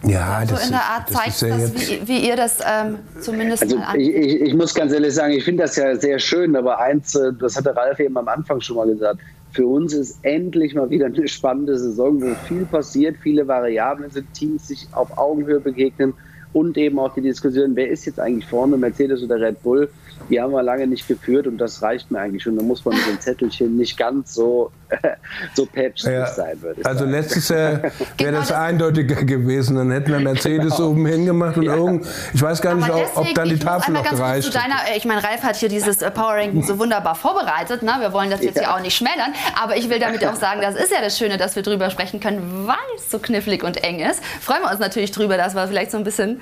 Ja, so in der Art zeigt ja das, wie, wie, ihr das ähm, zumindest also mal ich, ich, ich, muss ganz ehrlich sagen, ich finde das ja sehr schön, aber eins, äh, das hatte Ralf eben am Anfang schon mal gesagt, für uns ist endlich mal wieder eine spannende Saison, wo viel passiert, viele Variablen sind, Teams sich auf Augenhöhe begegnen und eben auch die Diskussion, wer ist jetzt eigentlich vorne, Mercedes oder Red Bull, die haben wir lange nicht geführt und das reicht mir eigentlich schon. Da muss man mit den Zettelchen nicht ganz so, so päpstlich ja, sein, würde ich Also sagen. letztes Jahr wäre das eindeutiger gewesen. Dann hätten wir Mercedes genau. oben hingemacht und ja. irgend, ich weiß gar nicht, deswegen, ob dann die Tafel noch gereicht deiner, Ich meine, Ralf hat hier dieses äh, Power Ranking so wunderbar vorbereitet. Ne? Wir wollen das jetzt ja. hier auch nicht schmälern. Aber ich will damit auch sagen, das ist ja das Schöne, dass wir drüber sprechen können, weil es so knifflig und eng ist. Freuen wir uns natürlich drüber, dass wir vielleicht so ein bisschen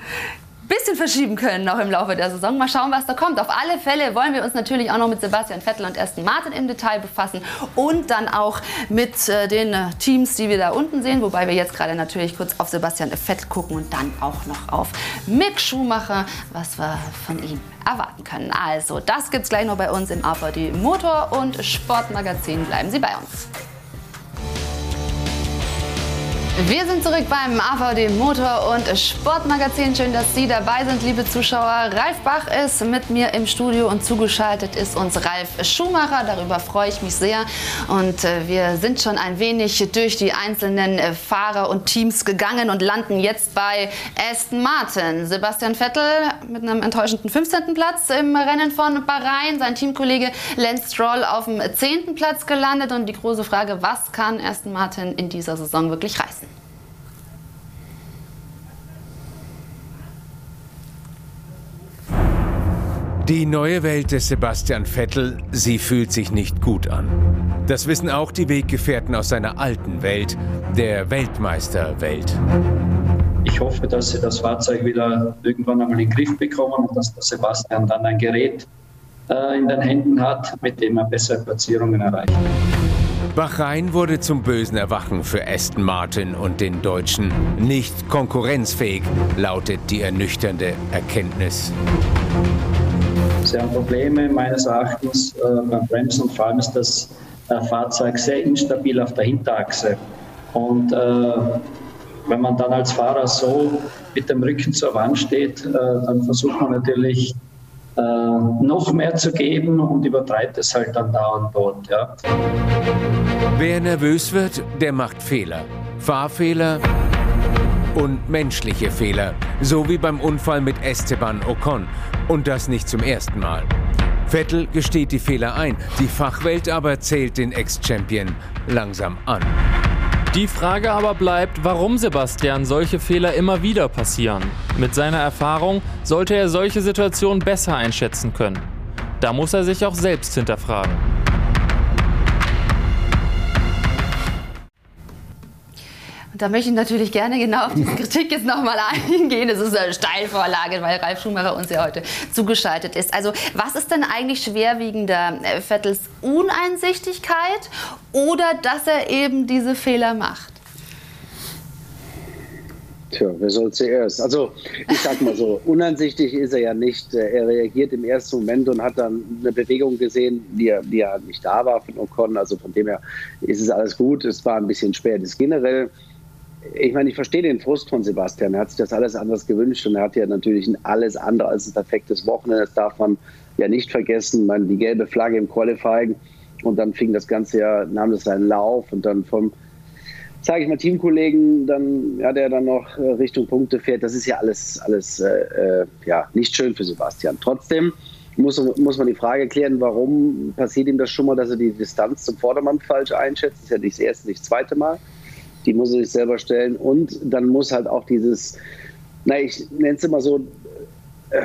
bisschen verschieben können noch im Laufe der Saison. Mal schauen, was da kommt. Auf alle Fälle wollen wir uns natürlich auch noch mit Sebastian Vettel und Aston Martin im Detail befassen und dann auch mit äh, den äh, Teams, die wir da unten sehen, wobei wir jetzt gerade natürlich kurz auf Sebastian Vettel gucken und dann auch noch auf Mick Schumacher, was wir von ihm erwarten können. Also, das gibt es gleich noch bei uns im AVD Motor- und Sportmagazin. Bleiben Sie bei uns. Wir sind zurück beim AVD Motor- und Sportmagazin. Schön, dass Sie dabei sind, liebe Zuschauer. Ralf Bach ist mit mir im Studio und zugeschaltet ist uns Ralf Schumacher. Darüber freue ich mich sehr. Und äh, wir sind schon ein wenig durch die einzelnen äh, Fahrer und Teams gegangen und landen jetzt bei Aston Martin. Sebastian Vettel mit einem enttäuschenden 15. Platz im Rennen von Bahrain. Sein Teamkollege Lance Stroll auf dem 10. Platz gelandet. Und die große Frage, was kann Aston Martin in dieser Saison wirklich reißen? Die neue Welt des Sebastian Vettel, sie fühlt sich nicht gut an. Das wissen auch die Weggefährten aus seiner alten Welt, der Weltmeisterwelt. Ich hoffe, dass sie das Fahrzeug wieder irgendwann einmal in den Griff bekommen und dass der Sebastian dann ein Gerät äh, in den Händen hat, mit dem er bessere Platzierungen erreicht. Bahrain wurde zum bösen Erwachen für Aston Martin und den Deutschen. Nicht konkurrenzfähig, lautet die ernüchternde Erkenntnis. Sie haben Probleme meines Erachtens äh, beim Bremsen und vor allem ist das äh, Fahrzeug sehr instabil auf der Hinterachse. Und äh, wenn man dann als Fahrer so mit dem Rücken zur Wand steht, dann versucht man natürlich noch mehr zu geben und übertreibt es halt dann dauernd dort. Ja. Wer nervös wird, der macht Fehler. Fahrfehler und menschliche Fehler, so wie beim Unfall mit Esteban Ocon. Und das nicht zum ersten Mal. Vettel gesteht die Fehler ein, die Fachwelt aber zählt den Ex-Champion langsam an. Die Frage aber bleibt, warum Sebastian solche Fehler immer wieder passieren. Mit seiner Erfahrung sollte er solche Situationen besser einschätzen können. Da muss er sich auch selbst hinterfragen. Da möchte ich natürlich gerne genau auf diese Kritik jetzt nochmal eingehen. Das ist eine Steilvorlage, weil Ralf Schumacher uns ja heute zugeschaltet ist. Also was ist denn eigentlich schwerwiegender? Äh, Vettels Uneinsichtigkeit oder dass er eben diese Fehler macht? Tja, wer soll zuerst? Also, ich sag mal so, uneinsichtig ist er ja nicht. Er reagiert im ersten Moment und hat dann eine Bewegung gesehen, die, die ja nicht da war von Ocon. Also von dem her ist es alles gut. Es war ein bisschen spät. Es generell ich meine, ich verstehe den Frust von Sebastian. Er hat sich das alles anders gewünscht und er hat ja natürlich ein alles andere als ein perfektes Wochenende. Das darf man ja nicht vergessen. meine, die gelbe Flagge im Qualifying und dann fing das Ganze ja, nahm das seinen Lauf und dann vom, sage ich mal, Teamkollegen, dann, ja, der dann noch äh, Richtung Punkte fährt. Das ist ja alles, alles äh, äh, ja, nicht schön für Sebastian. Trotzdem muss, muss man die Frage klären, warum passiert ihm das schon mal, dass er die Distanz zum Vordermann falsch einschätzt. Das ist ja nicht das erste, nicht das zweite Mal die muss er sich selber stellen. Und dann muss halt auch dieses, na, ich nenne es immer so, äh,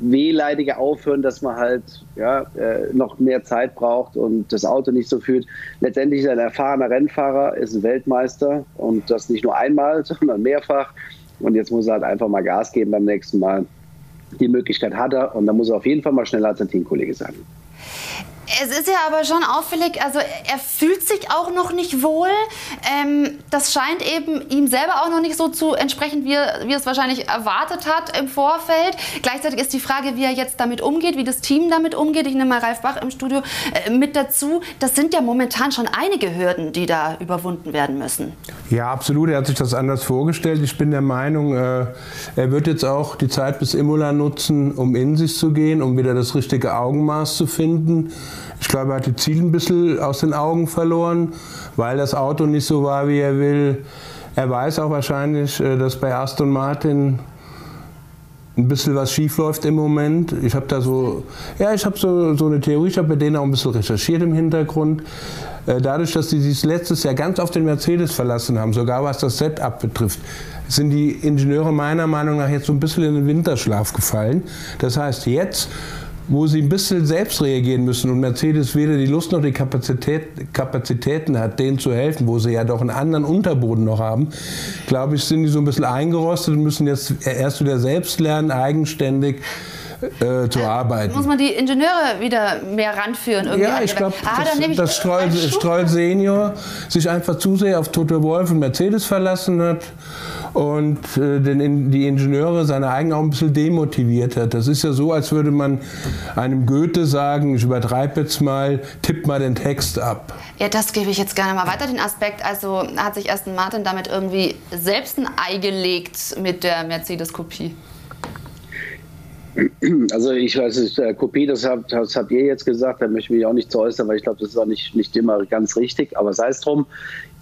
wehleidige aufhören, dass man halt ja, äh, noch mehr Zeit braucht und das Auto nicht so fühlt. Letztendlich ist er ein erfahrener Rennfahrer, ist ein Weltmeister und das nicht nur einmal, sondern mehrfach. Und jetzt muss er halt einfach mal Gas geben beim nächsten Mal. Die Möglichkeit hat er und dann muss er auf jeden Fall mal schneller als sein Teamkollege sein. Es ist ja aber schon auffällig, also er fühlt sich auch noch nicht wohl. Ähm, das scheint eben ihm selber auch noch nicht so zu entsprechen, wie er, wie er es wahrscheinlich erwartet hat im Vorfeld. Gleichzeitig ist die Frage, wie er jetzt damit umgeht, wie das Team damit umgeht. Ich nehme mal Ralf Bach im Studio äh, mit dazu. Das sind ja momentan schon einige Hürden, die da überwunden werden müssen. Ja, absolut. Er hat sich das anders vorgestellt. Ich bin der Meinung, äh, er wird jetzt auch die Zeit bis Imola nutzen, um in sich zu gehen, um wieder das richtige Augenmaß zu finden. Ich glaube, er hat die Ziele ein bisschen aus den Augen verloren, weil das Auto nicht so war, wie er will. Er weiß auch wahrscheinlich, äh, dass bei Aston Martin ein bisschen was schief läuft im Moment. Ich habe da so, ja, ich habe so, so eine Theorie, ich habe bei denen auch ein bisschen recherchiert im Hintergrund. Äh, dadurch, dass sie sich letztes Jahr ganz auf den Mercedes verlassen haben, sogar was das Setup betrifft, sind die Ingenieure meiner Meinung nach jetzt so ein bisschen in den Winterschlaf gefallen. Das heißt, jetzt wo sie ein bisschen selbst reagieren müssen und Mercedes weder die Lust noch die Kapazität, Kapazitäten hat, denen zu helfen, wo sie ja doch einen anderen Unterboden noch haben, glaube ich, sind die so ein bisschen eingerostet und müssen jetzt erst wieder selbst lernen, eigenständig. Äh, zu arbeiten. Muss man die Ingenieure wieder mehr ranführen? Irgendwie ja, ich glaube, ah, das, dass Stroll, Stroll Senior sich einfach zu sehr auf Toto Wolf und Mercedes verlassen hat und äh, den, die Ingenieure seine eigenen auch ein bisschen demotiviert hat. Das ist ja so, als würde man einem Goethe sagen, ich übertreibe jetzt mal, tipp mal den Text ab. Ja, das gebe ich jetzt gerne mal weiter, den Aspekt. Also hat sich Aston Martin damit irgendwie selbst ein Ei gelegt mit der Mercedes-Kopie? Also ich weiß nicht, äh, Kopie, das habt, das habt ihr jetzt gesagt, da möchte ich mich auch nicht zu äußern, weil ich glaube, das ist auch nicht, nicht immer ganz richtig, aber sei es drum.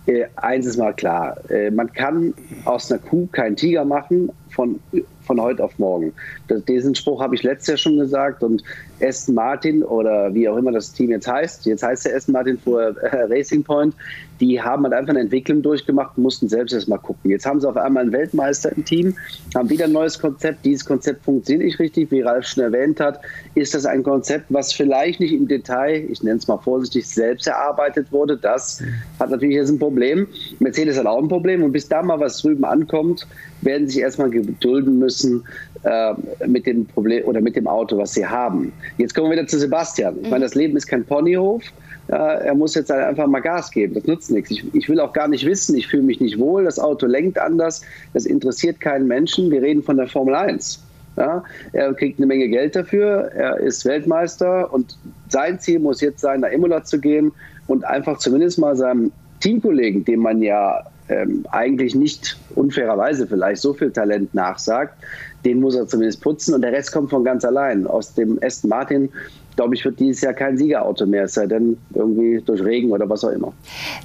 Äh, eins ist mal klar, äh, man kann aus einer Kuh keinen Tiger machen von, von heute auf morgen. Das, diesen Spruch habe ich letztes Jahr schon gesagt und Aston Martin oder wie auch immer das Team jetzt heißt, jetzt heißt der Aston Martin vor äh, Racing Point, die haben halt einfach eine Entwicklung durchgemacht und mussten selbst erst mal gucken. Jetzt haben sie auf einmal einen Weltmeister im Team, haben wieder ein neues Konzept. Dieses Konzept funktioniert nicht richtig, wie Ralf schon erwähnt hat. Ist das ein Konzept, was vielleicht nicht im Detail, ich nenne es mal vorsichtig, selbst erarbeitet wurde? Das hat natürlich jetzt ein Problem. Mercedes hat auch ein Problem und bis da mal was drüben ankommt, werden sich erstmal gedulden müssen äh, mit dem Problem oder mit dem Auto, was sie haben. Jetzt kommen wir wieder zu Sebastian. Ich meine, das Leben ist kein Ponyhof. Ja, er muss jetzt halt einfach mal Gas geben. Das nutzt nichts. Ich, ich will auch gar nicht wissen, ich fühle mich nicht wohl, das Auto lenkt anders. Das interessiert keinen Menschen. Wir reden von der Formel 1. Ja, er kriegt eine Menge Geld dafür, er ist Weltmeister und sein Ziel muss jetzt sein, nach Imola zu gehen und einfach zumindest mal seinem Teamkollegen, dem man ja ähm, eigentlich nicht unfairerweise vielleicht so viel Talent nachsagt, den muss er zumindest putzen und der Rest kommt von ganz allein. Aus dem Aston Martin glaube ich, wird dieses Jahr kein Siegerauto mehr, es sei denn irgendwie durch Regen oder was auch immer.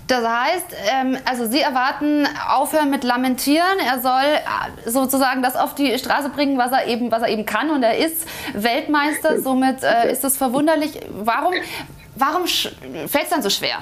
Das heißt, ähm, also Sie erwarten aufhören mit Lamentieren. Er soll äh, sozusagen das auf die Straße bringen, was er eben, was er eben kann. Und er ist Weltmeister. Somit äh, ist es verwunderlich. Warum, warum fällt es dann so schwer?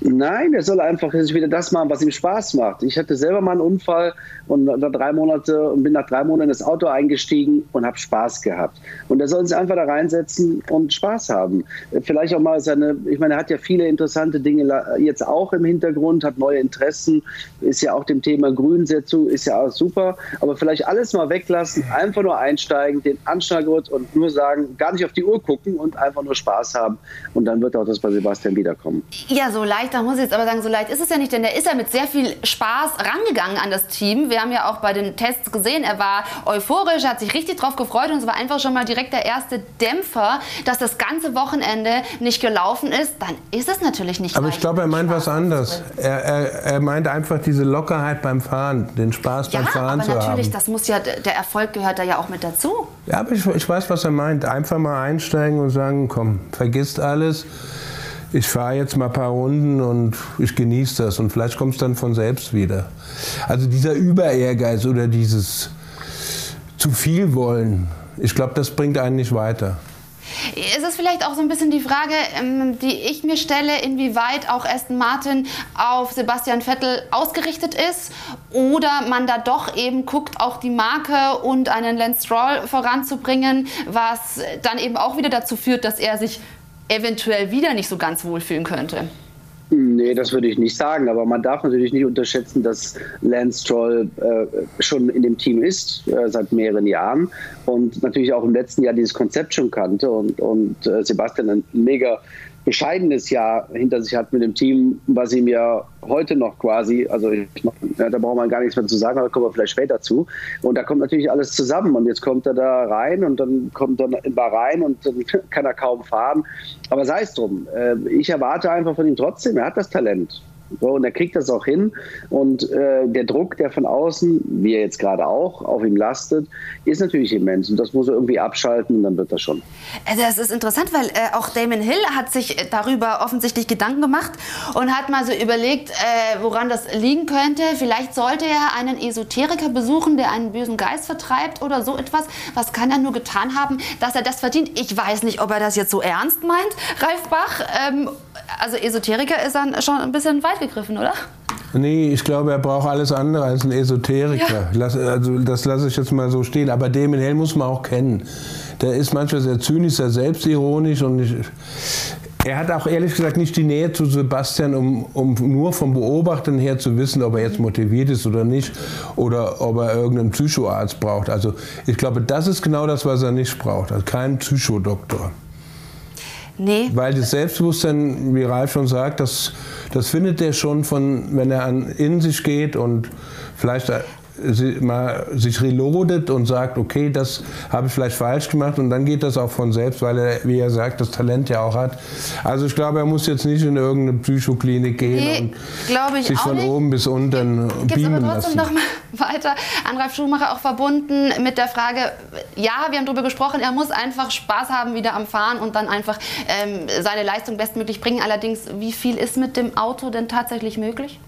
Nein, er soll einfach wieder das machen, was ihm Spaß macht. Ich hatte selber mal einen Unfall und nach drei Monate und bin nach drei Monaten in das Auto eingestiegen und habe Spaß gehabt. Und er soll sich einfach da reinsetzen und Spaß haben. Vielleicht auch mal seine, ich meine, er hat ja viele interessante Dinge jetzt auch im Hintergrund, hat neue Interessen, ist ja auch dem Thema Grünsetzung, ist ja auch super. Aber vielleicht alles mal weglassen, einfach nur einsteigen, den Anschnallgurt und nur sagen, gar nicht auf die Uhr gucken und einfach nur Spaß haben. Und dann wird auch das bei Sebastian wiederkommen. Ja, so leicht, da muss ich jetzt aber sagen, so leicht ist es ja nicht, denn der ist ja mit sehr viel Spaß rangegangen an das Team wir haben ja auch bei den Tests gesehen, er war euphorisch, hat sich richtig drauf gefreut und es war einfach schon mal direkt der erste Dämpfer, dass das ganze Wochenende nicht gelaufen ist. Dann ist es natürlich nicht Aber ich glaube, er meint was anderes. Er, er, er, meint einfach diese Lockerheit beim Fahren, den Spaß ja, beim Fahren zu haben. aber natürlich, das muss ja, der Erfolg gehört da ja auch mit dazu. Ja, aber ich, ich weiß, was er meint. Einfach mal einsteigen und sagen, komm, vergisst alles ich fahre jetzt mal ein paar Runden und ich genieße das und vielleicht kommt es dann von selbst wieder. Also dieser Überehrgeiz oder dieses zu viel wollen, ich glaube, das bringt einen nicht weiter. Ist es vielleicht auch so ein bisschen die Frage, ähm, die ich mir stelle, inwieweit auch Aston Martin auf Sebastian Vettel ausgerichtet ist oder man da doch eben guckt, auch die Marke und einen Lance Stroll voranzubringen, was dann eben auch wieder dazu führt, dass er sich eventuell wieder nicht so ganz wohlfühlen könnte? Nee, das würde ich nicht sagen, aber man darf natürlich nicht unterschätzen, dass Lance Stroll äh, schon in dem Team ist, äh, seit mehreren Jahren und natürlich auch im letzten Jahr dieses Konzept schon kannte und, und äh, Sebastian ein mega bescheidenes Jahr hinter sich hat mit dem Team, was ihm ja heute noch quasi, also ich, ja, da braucht man gar nichts mehr zu sagen, aber da kommen wir vielleicht später zu. Und da kommt natürlich alles zusammen und jetzt kommt er da rein und dann kommt er in Bahrain und dann kann er kaum fahren. Aber sei es drum, äh, ich erwarte einfach von ihm trotzdem, er hat das Talent. So, und er kriegt das auch hin. Und äh, der Druck, der von außen, wie er jetzt gerade auch, auf ihm lastet, ist natürlich immens. Und das muss er irgendwie abschalten und dann wird das schon. Also das ist interessant, weil äh, auch Damon Hill hat sich darüber offensichtlich Gedanken gemacht und hat mal so überlegt, äh, woran das liegen könnte. Vielleicht sollte er einen Esoteriker besuchen, der einen bösen Geist vertreibt oder so etwas. Was kann er nur getan haben, dass er das verdient? Ich weiß nicht, ob er das jetzt so ernst meint, Ralf Bach. Ähm, also Esoteriker ist dann schon ein bisschen weit gegriffen, oder? Nee, ich glaube, er braucht alles andere als ein Esoteriker. Ja. also das lasse ich jetzt mal so stehen. Aber Damon Hell muss man auch kennen. Der ist manchmal sehr zynisch, sehr selbstironisch und ich, er hat auch ehrlich gesagt nicht die Nähe zu Sebastian, um, um nur vom Beobachten her zu wissen, ob er jetzt motiviert ist oder nicht oder ob er irgendeinen Psychoarzt braucht. Also ich glaube, das ist genau das, was er nicht braucht. Also kein Psychodoktor. Nee. Weil das Selbstbewusstsein, wie Ralf schon sagt, das, das findet er schon von, wenn er an, in sich geht und vielleicht mal sich reloadet und sagt, okay, das habe ich vielleicht falsch gemacht und dann geht das auch von selbst, weil er, wie er sagt, das Talent ja auch hat. Also ich glaube, er muss jetzt nicht in irgendeine Psychoklinik gehen nee, und sich von nicht. oben bis unten Gibt's beamen aber trotzdem lassen. noch mal weiter an Ralf Schumacher auch verbunden mit der Frage, ja, wir haben darüber gesprochen, er muss einfach Spaß haben wieder am Fahren und dann einfach ähm, seine Leistung bestmöglich bringen. Allerdings, wie viel ist mit dem Auto denn tatsächlich möglich?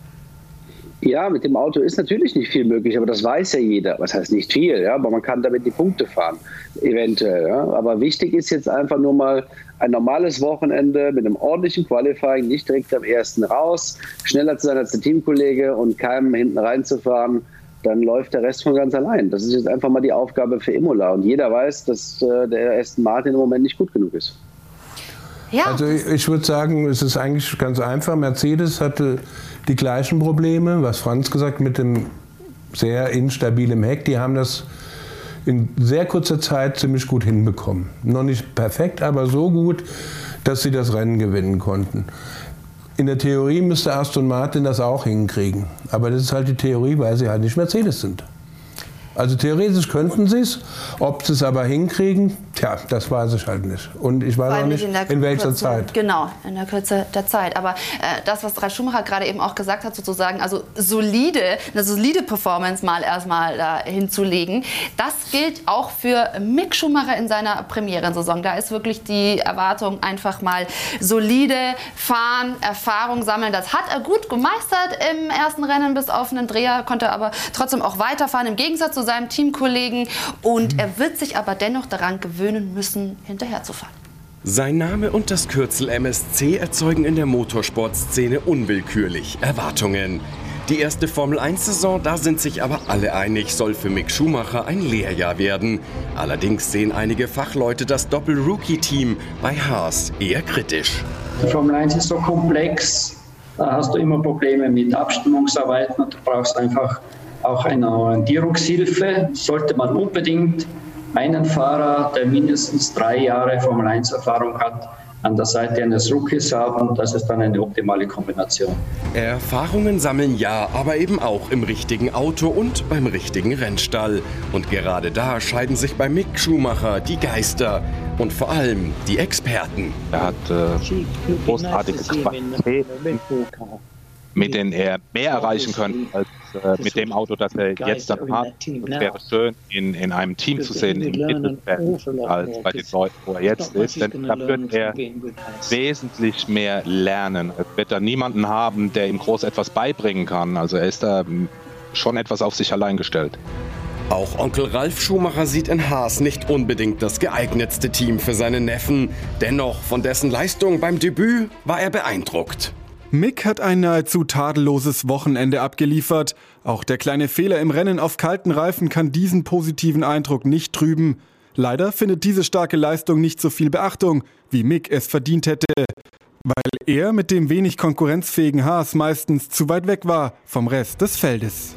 Ja, mit dem Auto ist natürlich nicht viel möglich, aber das weiß ja jeder. Was heißt nicht viel, ja, aber man kann damit die Punkte fahren, eventuell. Ja. Aber wichtig ist jetzt einfach nur mal ein normales Wochenende mit einem ordentlichen Qualifying, nicht direkt am ersten raus, schneller zu sein als der Teamkollege und keinem hinten reinzufahren. Dann läuft der Rest von ganz allein. Das ist jetzt einfach mal die Aufgabe für Imola. Und jeder weiß, dass äh, der Aston Martin im Moment nicht gut genug ist. Ja. Also ich, ich würde sagen, es ist eigentlich ganz einfach. Mercedes hatte die gleichen Probleme, was Franz gesagt, mit dem sehr instabilen Heck. Die haben das in sehr kurzer Zeit ziemlich gut hinbekommen. Noch nicht perfekt, aber so gut, dass sie das Rennen gewinnen konnten. In der Theorie müsste Aston Martin das auch hinkriegen. Aber das ist halt die Theorie, weil sie halt nicht Mercedes sind. Also theoretisch könnten sie es, ob sie es aber hinkriegen, tja, das weiß ich halt nicht. Und ich weiß auch nicht, in, in welcher Kürze, Zeit. Genau, in der Kürze der Zeit. Aber äh, das, was Ralf Schumacher gerade eben auch gesagt hat, sozusagen, also solide, eine solide Performance mal erstmal da hinzulegen, das gilt auch für Mick Schumacher in seiner Premierensaison. Da ist wirklich die Erwartung einfach mal solide fahren, Erfahrung sammeln. Das hat er gut gemeistert im ersten Rennen bis auf einen Dreher, konnte aber trotzdem auch weiterfahren, im Gegensatz zu seinem Teamkollegen. Und mhm. er wird sich aber dennoch daran gewöhnen müssen, hinterherzufahren. Sein Name und das Kürzel MSC erzeugen in der Motorsportszene unwillkürlich Erwartungen. Die erste Formel-1-Saison, da sind sich aber alle einig, soll für Mick Schumacher ein Lehrjahr werden. Allerdings sehen einige Fachleute das Doppel-Rookie-Team bei Haas eher kritisch. Die Formel 1 ist so komplex, da hast du immer Probleme mit Abstimmungsarbeiten und du brauchst einfach auch eine Orientierungshilfe sollte man unbedingt einen Fahrer, der mindestens drei Jahre Formel 1 Erfahrung hat, an der Seite eines Rookies haben. Das ist dann eine optimale Kombination. Erfahrungen sammeln ja, aber eben auch im richtigen Auto und beim richtigen Rennstall. Und gerade da scheiden sich bei Mick Schumacher die Geister und vor allem die Experten. Er hat äh, großartige Qualitäten mit denen er mehr erreichen könnte als äh, mit dem Auto, das er jetzt dann hat. Es wäre schön, ihn in einem Team zu sehen im Mittelfeld als bei den Leuten, wo er jetzt ist. Denn da wird er wesentlich mehr lernen. Es wird da niemanden haben, der ihm groß etwas beibringen kann. Also er ist da schon etwas auf sich allein gestellt. Auch Onkel Ralf Schumacher sieht in Haas nicht unbedingt das geeignetste Team für seinen Neffen. Dennoch, von dessen Leistung beim Debüt war er beeindruckt. Mick hat ein nahezu tadelloses Wochenende abgeliefert. Auch der kleine Fehler im Rennen auf kalten Reifen kann diesen positiven Eindruck nicht trüben. Leider findet diese starke Leistung nicht so viel Beachtung, wie Mick es verdient hätte, weil er mit dem wenig konkurrenzfähigen Haas meistens zu weit weg war vom Rest des Feldes.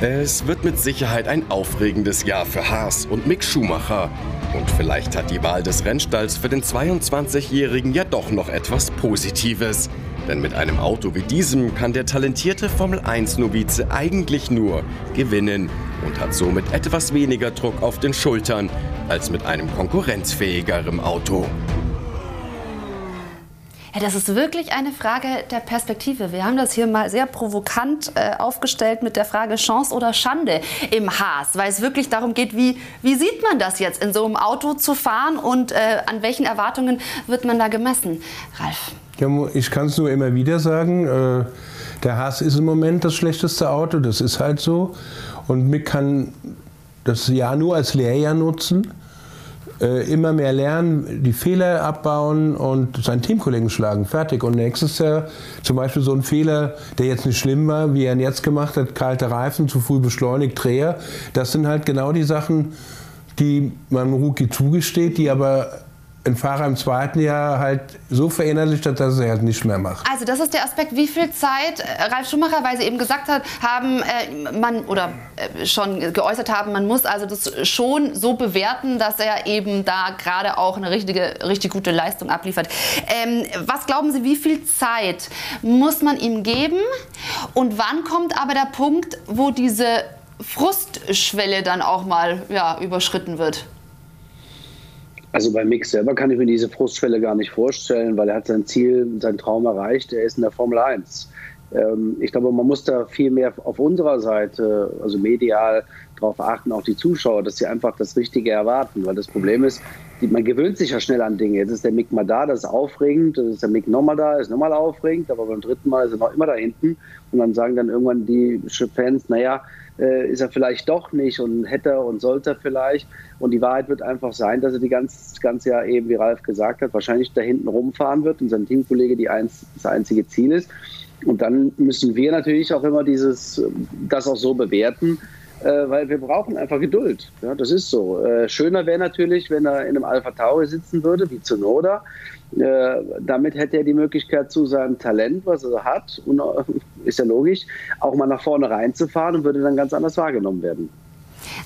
Es wird mit Sicherheit ein aufregendes Jahr für Haas und Mick Schumacher. Und vielleicht hat die Wahl des Rennstalls für den 22-Jährigen ja doch noch etwas Positives. Denn mit einem Auto wie diesem kann der talentierte Formel-1-Novize eigentlich nur gewinnen und hat somit etwas weniger Druck auf den Schultern als mit einem konkurrenzfähigeren Auto. Ja, das ist wirklich eine Frage der Perspektive. Wir haben das hier mal sehr provokant äh, aufgestellt mit der Frage Chance oder Schande im Haas, weil es wirklich darum geht, wie, wie sieht man das jetzt, in so einem Auto zu fahren und äh, an welchen Erwartungen wird man da gemessen? Ralf. Ja, ich kann es nur immer wieder sagen, äh, der Haas ist im Moment das schlechteste Auto, das ist halt so. Und Mick kann das Jahr nur als Lehrjahr nutzen äh, immer mehr lernen, die Fehler abbauen und seinen Teamkollegen schlagen. Fertig. Und nächstes Jahr zum Beispiel so ein Fehler, der jetzt nicht schlimm war, wie er ihn jetzt gemacht hat, kalte Reifen, zu früh beschleunigt, Dreher. Das sind halt genau die Sachen, die man Rookie zugesteht, die aber ein Fahrer im zweiten Jahr halt so verinnerlicht hat, dass er halt nicht mehr macht. Also das ist der Aspekt, wie viel Zeit äh, Ralf Schumacher, weil Sie eben gesagt hat, haben äh, man oder äh, schon geäußert haben, man muss also das schon so bewerten, dass er eben da gerade auch eine richtige, richtig gute Leistung abliefert. Ähm, was glauben Sie, wie viel Zeit muss man ihm geben und wann kommt aber der Punkt, wo diese Frustschwelle dann auch mal ja, überschritten wird? Also bei Mick selber kann ich mir diese Frustschwelle gar nicht vorstellen, weil er hat sein Ziel, sein Traum erreicht. Er ist in der Formel 1. Ähm, ich glaube, man muss da viel mehr auf unserer Seite, also medial, darauf achten, auch die Zuschauer, dass sie einfach das Richtige erwarten. Weil das Problem ist, man gewöhnt sich ja schnell an Dinge. Jetzt ist der Mick mal da, das ist aufregend. Dann ist der Mick nochmal da, ist nochmal aufregend. Aber beim dritten Mal ist er noch immer da hinten. Und dann sagen dann irgendwann die Fans, naja, äh, ist er vielleicht doch nicht und hätte und sollte er vielleicht. Und die Wahrheit wird einfach sein, dass er die ganz, das ganze Jahr eben, wie Ralf gesagt hat, wahrscheinlich da hinten rumfahren wird und sein Teamkollege die eins, das einzige Ziel ist. Und dann müssen wir natürlich auch immer dieses, das auch so bewerten, äh, weil wir brauchen einfach Geduld. Ja, das ist so. Äh, schöner wäre natürlich, wenn er in einem Alpha Tauri sitzen würde, wie Zunoda. Äh, damit hätte er die Möglichkeit, zu seinem Talent, was er hat, und, äh, ist ja logisch, auch mal nach vorne reinzufahren und würde dann ganz anders wahrgenommen werden.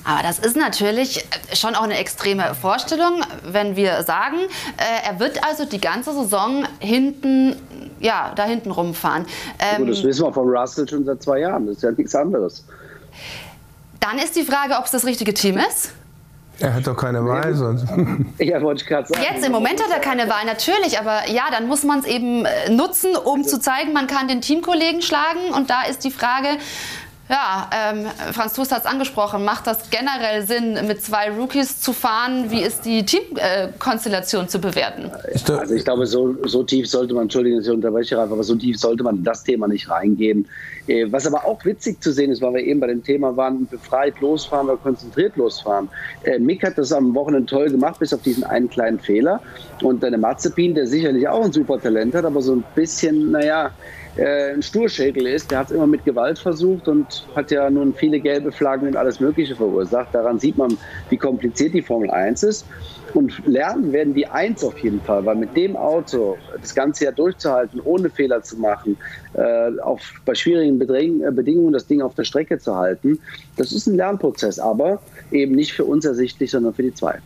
Aber das ist natürlich schon auch eine extreme Vorstellung, wenn wir sagen, äh, er wird also die ganze Saison hinten, ja, da hinten rumfahren. Ähm, Gut, das wissen wir von Russell schon seit zwei Jahren. Das ist ja nichts anderes. Dann ist die Frage, ob es das richtige Team ist. Er hat doch keine Wahl sonst. Ja, wollte ich gerade sagen. Jetzt im Moment hat er keine Wahl, natürlich, aber ja, dann muss man es eben äh, nutzen, um zu zeigen, man kann den Teamkollegen schlagen. Und da ist die Frage, ja, ähm, Franz Tust hat es angesprochen. Macht das generell Sinn, mit zwei Rookies zu fahren? Wie ist die Teamkonstellation äh, zu bewerten? Also ich glaube, so, so tief sollte man, Entschuldigung, dass ich unterbreche, aber so tief sollte man in das Thema nicht reingehen. Äh, was aber auch witzig zu sehen ist, weil wir eben bei dem Thema waren, befreit losfahren oder konzentriert losfahren. Äh, Mick hat das am Wochenende toll gemacht, bis auf diesen einen kleinen Fehler. Und deine Mazepin, der sicherlich auch ein super Talent hat, aber so ein bisschen, naja, äh, ein Sturschädel ist. Der hat es immer mit Gewalt versucht und hat ja nun viele gelbe Flaggen und alles Mögliche verursacht. Daran sieht man, wie kompliziert die Formel 1 ist. Und lernen werden die Eins auf jeden Fall, weil mit dem Auto das ganze Jahr durchzuhalten, ohne Fehler zu machen, äh, auf, bei schwierigen äh, Bedingungen das Ding auf der Strecke zu halten, das ist ein Lernprozess, aber eben nicht für uns ersichtlich, sondern für die zwei.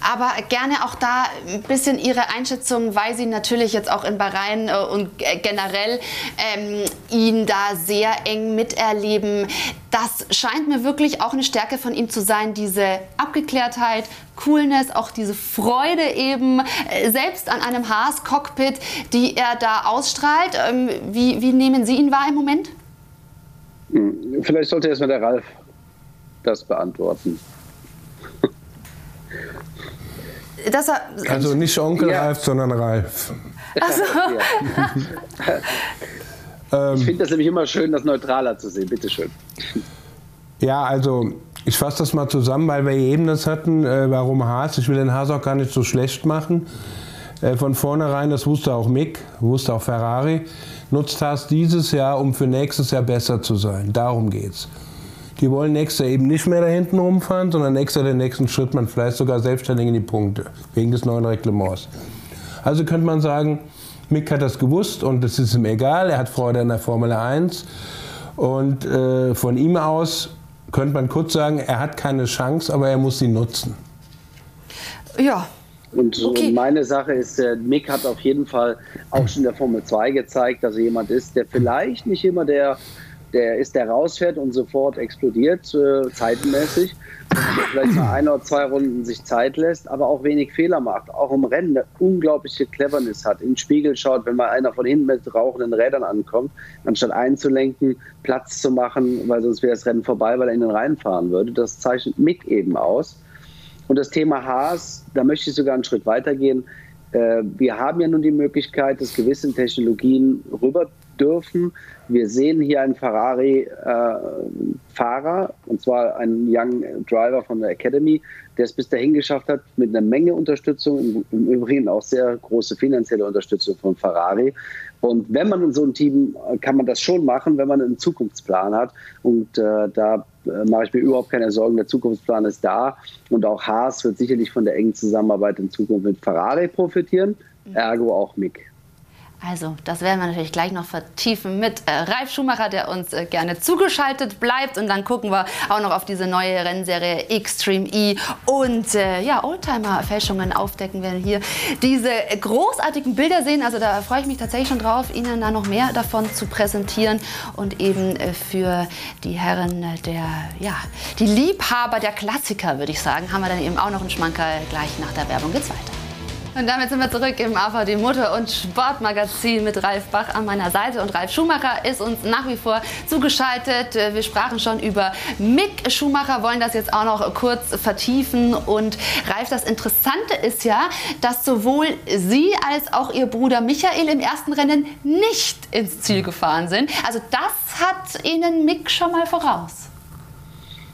Aber gerne auch da ein bisschen Ihre Einschätzung, weil Sie natürlich jetzt auch in Bahrain äh, und generell ähm, ihn da sehr eng miterleben. Das scheint mir wirklich auch eine Stärke von ihm zu sein, diese Abgeklärtheit, Coolness, auch diese Freude eben, äh, selbst an einem Haas-Cockpit, die er da ausstrahlt. Ähm, wie, wie nehmen Sie ihn wahr im Moment? Hm, vielleicht sollte erstmal der Ralf das beantworten. dass er. Also nicht Onkel ja. Ralf, sondern Ralf. Also. Ja. ich finde das nämlich immer schön, das neutraler zu sehen. Bitte schön. Ja, also ich fasse das mal zusammen, weil wir eben das hatten, äh, warum Haas. Ich will den Haas auch gar nicht so schlecht machen. Äh, von vornherein, das wusste auch Mick, wusste auch Ferrari, nutzt Haas dieses Jahr, um für nächstes Jahr besser zu sein. Darum geht's. Die wollen nächstes Jahr eben nicht mehr da hinten rumfahren, sondern nächstes Jahr den nächsten Schritt, man vielleicht sogar selbstständig in die Punkte, wegen des neuen Reglements. Also könnte man sagen, Mick hat das gewusst und es ist ihm egal, er hat Freude an der Formel 1. Und äh, von ihm aus könnte man kurz sagen, er hat keine Chance, aber er muss sie nutzen. Ja, und okay. meine Sache ist, der Mick hat auf jeden Fall auch schon in der Formel 2 gezeigt, dass er jemand ist, der vielleicht nicht immer der der ist, der rausfährt und sofort explodiert, äh, zeitmäßig. Der vielleicht mal ein oder zwei Runden sich Zeit lässt, aber auch wenig Fehler macht. Auch im Rennen eine unglaubliche Cleverness hat. In den Spiegel schaut, wenn mal einer von hinten mit rauchenden Rädern ankommt, anstatt einzulenken, Platz zu machen, weil sonst wäre das Rennen vorbei, weil er in den reinfahren würde. Das zeichnet Mick eben aus. Und das Thema Haas, da möchte ich sogar einen Schritt weitergehen. Äh, wir haben ja nun die Möglichkeit, dass gewisse Technologien rüber dürfen. Wir sehen hier einen Ferrari-Fahrer, äh, und zwar einen Young Driver von der Academy, der es bis dahin geschafft hat, mit einer Menge Unterstützung, im, im Übrigen auch sehr große finanzielle Unterstützung von Ferrari. Und wenn man in so einem Team, kann man das schon machen, wenn man einen Zukunftsplan hat. Und äh, da äh, mache ich mir überhaupt keine Sorgen. Der Zukunftsplan ist da. Und auch Haas wird sicherlich von der engen Zusammenarbeit in Zukunft mit Ferrari profitieren, ergo auch Mick. Also, das werden wir natürlich gleich noch vertiefen mit äh, Ralf Schumacher, der uns äh, gerne zugeschaltet bleibt. Und dann gucken wir auch noch auf diese neue Rennserie Extreme E und äh, ja, Oldtimer-Fälschungen aufdecken werden hier diese großartigen Bilder sehen. Also, da freue ich mich tatsächlich schon drauf, Ihnen da noch mehr davon zu präsentieren. Und eben äh, für die Herren der, ja, die Liebhaber der Klassiker, würde ich sagen, haben wir dann eben auch noch einen Schmankerl. Gleich nach der Werbung geht's weiter. Und damit sind wir zurück im AVD Motor- und Sportmagazin mit Ralf Bach an meiner Seite. Und Ralf Schumacher ist uns nach wie vor zugeschaltet. Wir sprachen schon über Mick Schumacher, wollen das jetzt auch noch kurz vertiefen. Und Ralf, das Interessante ist ja, dass sowohl Sie als auch Ihr Bruder Michael im ersten Rennen nicht ins Ziel gefahren sind. Also das hat Ihnen Mick schon mal voraus.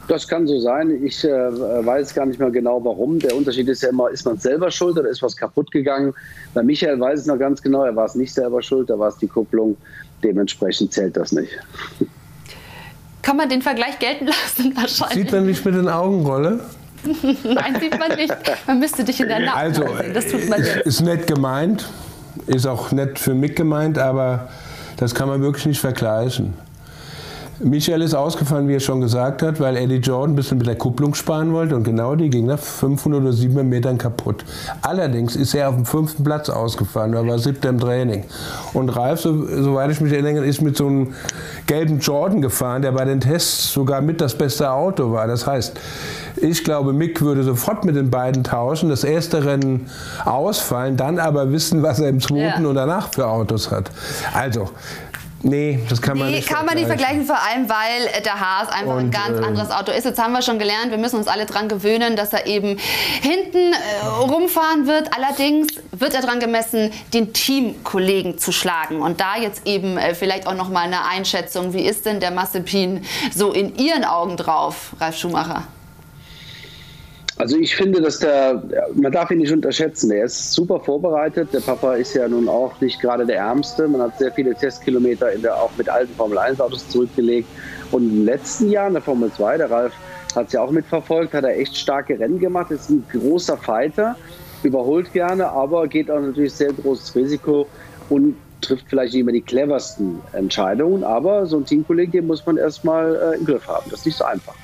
Das kann so sein. Ich äh, weiß gar nicht mehr genau warum. Der Unterschied ist ja immer, ist man selber schuld oder ist was kaputt gegangen? Bei Michael weiß ich noch ganz genau, er war es nicht selber schuld, da war es die Kupplung. Dementsprechend zählt das nicht. Kann man den Vergleich gelten lassen wahrscheinlich? Sieht man nicht mit den Augenrolle? Nein, sieht man nicht. Man müsste dich in der Nacht also, sehen. Das tut man nicht. Ist nett gemeint, ist auch nett für mich gemeint, aber das kann man wirklich nicht vergleichen. Michael ist ausgefallen, wie er schon gesagt hat, weil Eddie Jordan ein bisschen mit der Kupplung sparen wollte und genau die ging nach 500 oder 700 Metern kaputt. Allerdings ist er auf dem fünften Platz ausgefallen, er war siebter im Training. Und Ralf, so, soweit ich mich erinnere, ist mit so einem gelben Jordan gefahren, der bei den Tests sogar mit das beste Auto war. Das heißt, ich glaube, Mick würde sofort mit den beiden tauschen, das erste Rennen ausfallen, dann aber wissen, was er im zweiten ja. und danach für Autos hat. Also, Nee, das kann man nee, nicht. kann man nicht vergleichen, vor allem weil der Haas einfach und, ein ganz äh, anderes Auto ist. Jetzt haben wir schon gelernt, wir müssen uns alle daran gewöhnen, dass er eben hinten äh, rumfahren wird. Allerdings wird er daran gemessen, den Teamkollegen zu schlagen. Und da jetzt eben äh, vielleicht auch noch mal eine Einschätzung. Wie ist denn der Massepin so in Ihren Augen drauf, Ralf Schumacher? Also ich finde, dass der, man darf ihn nicht unterschätzen. Er ist super vorbereitet. Der Papa ist ja nun auch nicht gerade der Ärmste. Man hat sehr viele Testkilometer in der, auch mit alten Formel 1 Autos zurückgelegt. Und im letzten Jahr in der Formel 2, der Ralf hat es ja auch mitverfolgt, hat er echt starke Rennen gemacht. Ist ein großer Fighter, überholt gerne, aber geht auch natürlich sehr großes Risiko und trifft vielleicht nicht immer die cleversten Entscheidungen. Aber so ein Teamkollege, den muss man erstmal äh, im Griff haben. Das ist nicht so einfach.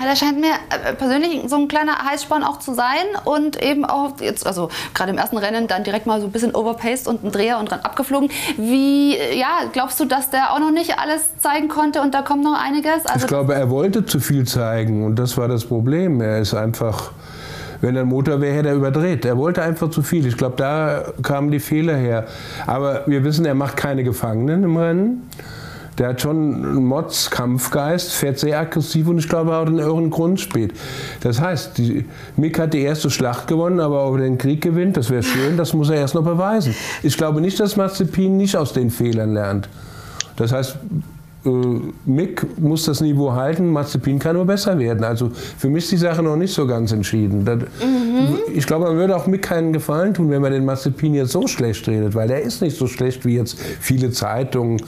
Der scheint mir äh, persönlich so ein kleiner Heißsporn auch zu sein und eben auch jetzt, also gerade im ersten Rennen dann direkt mal so ein bisschen overpaced und ein Dreher und dran abgeflogen. Wie, ja, glaubst du, dass der auch noch nicht alles zeigen konnte und da kommt noch einiges? Also ich glaube, er wollte zu viel zeigen und das war das Problem. Er ist einfach, wenn er ein Motor wäre, hätte er überdreht. Er wollte einfach zu viel. Ich glaube, da kamen die Fehler her. Aber wir wissen, er macht keine Gefangenen im Rennen. Der hat schon einen Mods-Kampfgeist, fährt sehr aggressiv und ich glaube auch den irren Grund spielt. Das heißt, die, Mick hat die erste Schlacht gewonnen, aber ob er den Krieg gewinnt, das wäre schön, das muss er erst noch beweisen. Ich glaube nicht, dass Mazepin nicht aus den Fehlern lernt. Das heißt, äh, Mick muss das Niveau halten, Mazepin kann nur besser werden. Also für mich ist die Sache noch nicht so ganz entschieden. Das, mhm. Ich glaube, man würde auch Mick keinen Gefallen tun, wenn man den Mazepin jetzt so schlecht redet, weil der ist nicht so schlecht, wie jetzt viele Zeitungen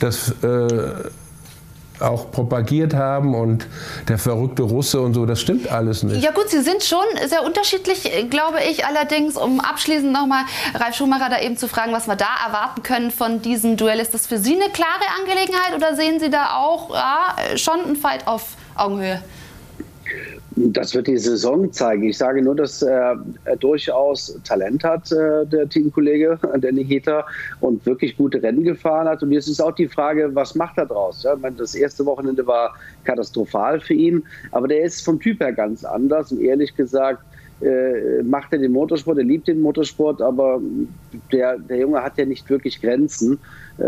das äh, auch propagiert haben und der verrückte Russe und so, das stimmt alles nicht. Ja gut, sie sind schon sehr unterschiedlich, glaube ich. Allerdings, um abschließend nochmal Ralf Schumacher da eben zu fragen, was wir da erwarten können von diesem Duell. Ist das für Sie eine klare Angelegenheit oder sehen Sie da auch ja, schon einen Fight auf Augenhöhe? Das wird die Saison zeigen. Ich sage nur, dass er, durchaus Talent hat, äh, der Teamkollege, der Nikita, und wirklich gute Rennen gefahren hat. Und jetzt ist auch die Frage, was macht er draus? Ja, meine, das erste Wochenende war katastrophal für ihn, aber der ist vom Typ her ganz anders. Und ehrlich gesagt, äh, macht er den Motorsport, er liebt den Motorsport, aber der, der Junge hat ja nicht wirklich Grenzen, äh,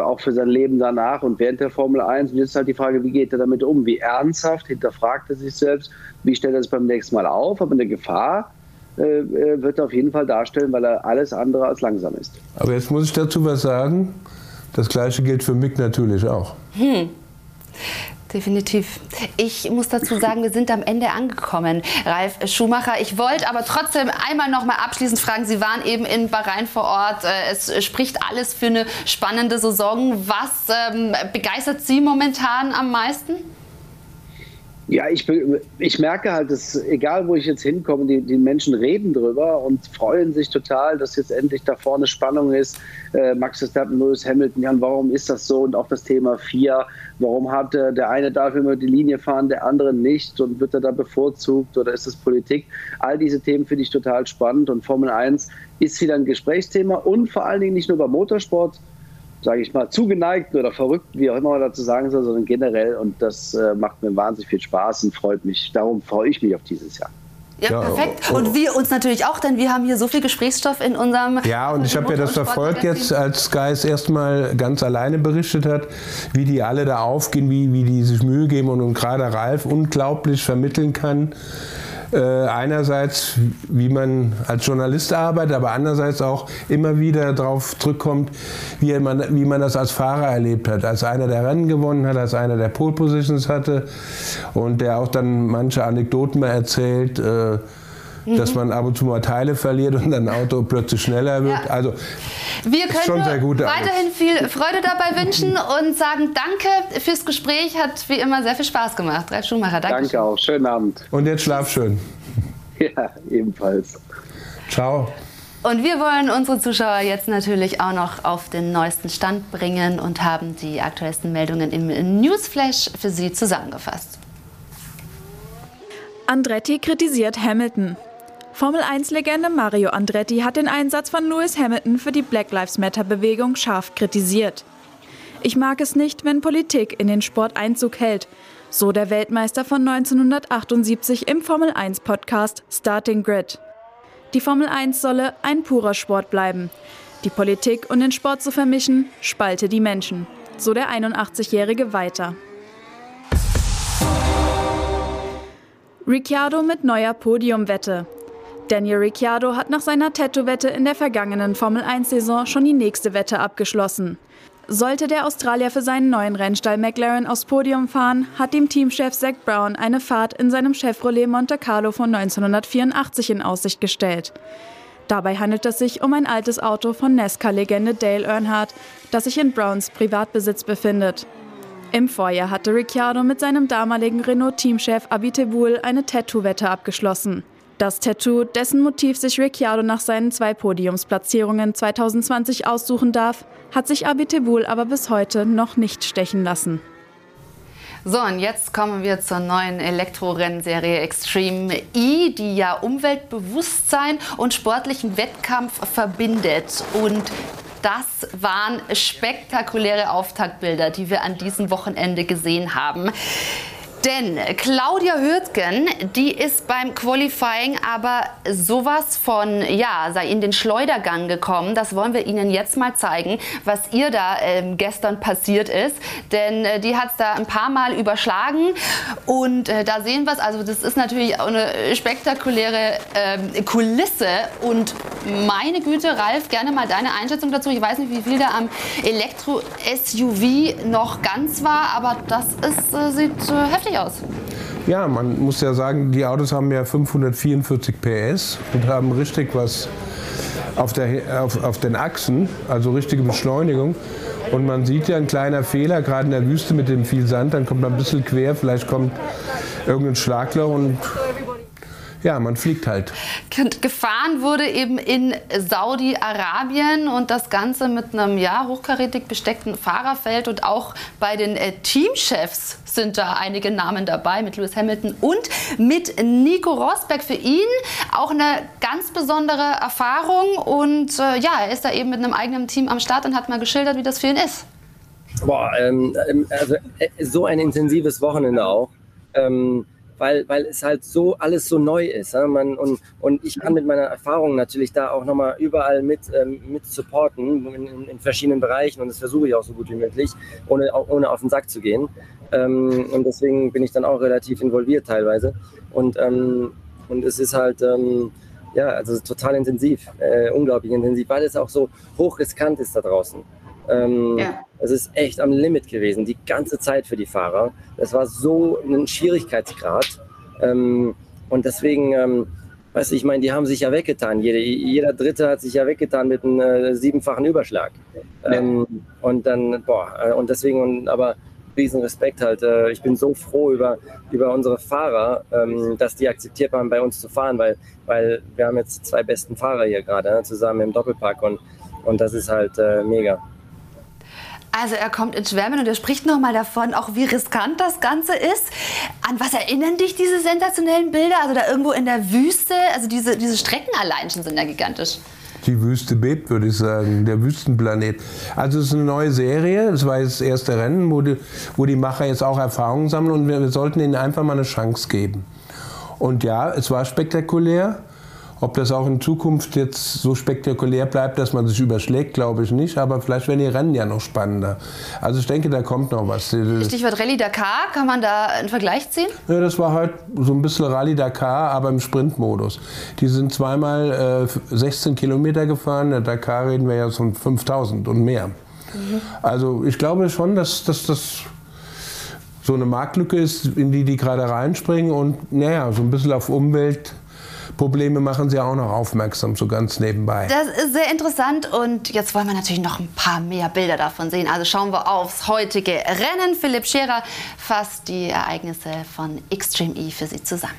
auch für sein Leben danach und während der Formel 1. Und jetzt ist halt die Frage, wie geht er damit um? Wie ernsthaft hinterfragt er sich selbst? Wie stellt er es beim nächsten Mal auf? Aber eine Gefahr äh, wird er auf jeden Fall darstellen, weil er alles andere als langsam ist. Aber jetzt muss ich dazu was sagen. Das gleiche gilt für Mick natürlich auch. Hm. Definitiv. Ich muss dazu sagen, wir sind am Ende angekommen. Ralf Schumacher, ich wollte aber trotzdem einmal noch mal abschließend fragen, Sie waren eben in Bahrain vor Ort. Äh, es spricht alles für eine spannende Saison. Was ähm, begeistert Sie momentan am meisten? Ja, ich, ich merke halt, dass egal wo ich jetzt hinkomme, die, die Menschen reden drüber und freuen sich total, dass jetzt endlich da vorne Spannung ist. Äh, Max Verstappen, Lewis Hamilton, Jan, warum ist das so? Und auch das Thema 4, warum hat äh, der eine darf immer die Linie fahren, der andere nicht und wird er da bevorzugt oder ist das Politik? All diese Themen finde ich total spannend und Formel 1 ist wieder ein Gesprächsthema und vor allen Dingen nicht nur beim Motorsport, sage ich mal, zugeneigt oder verrückt, wie auch immer man dazu sagen soll, sondern generell. Und das äh, macht mir wahnsinnig viel Spaß und freut mich. Darum freue ich mich auf dieses Jahr. Ja, ja, perfekt. Und wir uns natürlich auch, denn wir haben hier so viel Gesprächsstoff in unserem. Ja, und ich habe ja das verfolgt jetzt, als Sky es erstmal ganz alleine berichtet hat, wie die alle da aufgehen, wie, wie die sich Mühe geben und, und gerade Ralf unglaublich vermitteln kann äh, einerseits, wie man als Journalist arbeitet, aber andererseits auch immer wieder darauf zurückkommt, wie man, wie man das als Fahrer erlebt hat. Als einer, der Rennen gewonnen hat, als einer, der Pole Positions hatte und der auch dann manche Anekdoten mal erzählt. Äh, mhm. dass man ab und zu mal Teile verliert und dann ein Auto plötzlich schneller wird. Ja. Also wir können weiterhin viel Freude dabei wünschen und sagen Danke fürs Gespräch. Hat wie immer sehr viel Spaß gemacht. Ralf Schumacher, danke. Danke auch. Schönen Abend. Und jetzt schlaf schön. Ja, ebenfalls. Ciao. Und wir wollen unsere Zuschauer jetzt natürlich auch noch auf den neuesten Stand bringen und haben die aktuellsten Meldungen im Newsflash für Sie zusammengefasst. Andretti kritisiert Hamilton. Formel-1-Legende Mario Andretti hat den Einsatz von Lewis Hamilton für die Black Lives Matter-Bewegung scharf kritisiert. Ich mag es nicht, wenn Politik in den Sport Einzug hält, so der Weltmeister von 1978 im Formel-1-Podcast Starting Grid. Die Formel 1 solle ein purer Sport bleiben. Die Politik und den Sport zu vermischen, spalte die Menschen, so der 81-Jährige weiter. Ricciardo mit neuer Podiumwette. Daniel Ricciardo hat nach seiner Tattoo-Wette in der vergangenen Formel-1-Saison schon die nächste Wette abgeschlossen. Sollte der Australier für seinen neuen Rennstall McLaren aufs Podium fahren, hat ihm Teamchef Zach Brown eine Fahrt in seinem Chevrolet Monte Carlo von 1984 in Aussicht gestellt. Dabei handelt es sich um ein altes Auto von NASCAR-Legende Dale Earnhardt, das sich in Browns Privatbesitz befindet. Im Vorjahr hatte Ricciardo mit seinem damaligen Renault-Teamchef Abiteboul eine Tattoo-Wette abgeschlossen. Das Tattoo, dessen Motiv sich Ricciardo nach seinen zwei Podiumsplatzierungen 2020 aussuchen darf, hat sich Abiteboul aber bis heute noch nicht stechen lassen. So, und jetzt kommen wir zur neuen Elektrorennserie Extreme E, die ja Umweltbewusstsein und sportlichen Wettkampf verbindet. Und das waren spektakuläre Auftaktbilder, die wir an diesem Wochenende gesehen haben. Denn Claudia Hürtgen, die ist beim Qualifying aber sowas von, ja, sei in den Schleudergang gekommen. Das wollen wir Ihnen jetzt mal zeigen, was ihr da äh, gestern passiert ist. Denn äh, die hat es da ein paar Mal überschlagen. Und äh, da sehen wir es. Also das ist natürlich auch eine spektakuläre ähm, Kulisse. Und meine Güte, Ralf, gerne mal deine Einschätzung dazu. Ich weiß nicht, wie viel da am Elektro-SUV noch ganz war, aber das ist, äh, sieht äh, heftig aus. Ja, man muss ja sagen, die Autos haben ja 544 PS und haben richtig was auf, der, auf, auf den Achsen, also richtige Beschleunigung. Und man sieht ja ein kleiner Fehler, gerade in der Wüste mit dem viel Sand, dann kommt man ein bisschen quer, vielleicht kommt irgendein Schlagloch und ja, man fliegt halt. Gefahren wurde eben in Saudi-Arabien und das Ganze mit einem ja, hochkarätig besteckten Fahrerfeld und auch bei den äh, Teamchefs sind da einige Namen dabei mit Lewis Hamilton und mit Nico Rosberg. Für ihn auch eine ganz besondere Erfahrung und äh, ja, er ist da eben mit einem eigenen Team am Start und hat mal geschildert, wie das für ihn ist. Boah, ähm, also äh, so ein intensives Wochenende auch. Ähm, weil, weil es halt so alles so neu ist. Ja? Man, und, und ich kann mit meiner Erfahrung natürlich da auch nochmal überall mit, ähm, mit supporten in, in, verschiedenen Bereichen und das versuche ich auch so gut wie möglich, ohne, ohne auf den Sack zu gehen. Ähm, und deswegen bin ich dann auch relativ involviert teilweise. Und, ähm, und es ist halt, ähm, ja, also total intensiv, äh, unglaublich intensiv, weil es auch so hochriskant ist da draußen. Ähm, ja. Es ist echt am Limit gewesen, die ganze Zeit für die Fahrer. Das war so ein Schwierigkeitsgrad. Ähm, und deswegen, ähm, weißt du, ich meine, die haben sich ja weggetan. Jeder, jeder Dritte hat sich ja weggetan mit einem äh, siebenfachen Überschlag. Ähm, und dann, boah, äh, und deswegen, und, aber riesen Respekt halt. Äh, ich bin so froh über, über unsere Fahrer, ähm, dass die akzeptiert haben, bei uns zu fahren, weil, weil wir haben jetzt zwei besten Fahrer hier gerade ne, zusammen im Doppelpack und, und das ist halt äh, mega. Also er kommt ins Schwärmen und er spricht nochmal davon, auch wie riskant das Ganze ist. An was erinnern dich diese sensationellen Bilder? Also da irgendwo in der Wüste, also diese, diese Strecken allein schon sind ja gigantisch. Die Wüste bebt, würde ich sagen, der Wüstenplanet. Also es ist eine neue Serie, es war jetzt das erste Rennen, wo die, wo die Macher jetzt auch Erfahrungen sammeln und wir, wir sollten ihnen einfach mal eine Chance geben. Und ja, es war spektakulär. Ob das auch in Zukunft jetzt so spektakulär bleibt, dass man sich überschlägt, glaube ich nicht. Aber vielleicht werden die Rennen ja noch spannender. Also ich denke, da kommt noch was. Stichwort Rallye Dakar, kann man da einen Vergleich ziehen? Ja, das war halt so ein bisschen Rallye Dakar, aber im Sprintmodus. Die sind zweimal äh, 16 Kilometer gefahren. Der Dakar reden wir ja von 5000 und mehr. Mhm. Also ich glaube schon, dass, dass das so eine Marktlücke ist, in die die gerade reinspringen und naja, so ein bisschen auf Umwelt Probleme machen sie auch noch aufmerksam, so ganz nebenbei. Das ist sehr interessant und jetzt wollen wir natürlich noch ein paar mehr Bilder davon sehen. Also schauen wir aufs heutige Rennen. Philipp Scherer fasst die Ereignisse von Extreme E für Sie zusammen.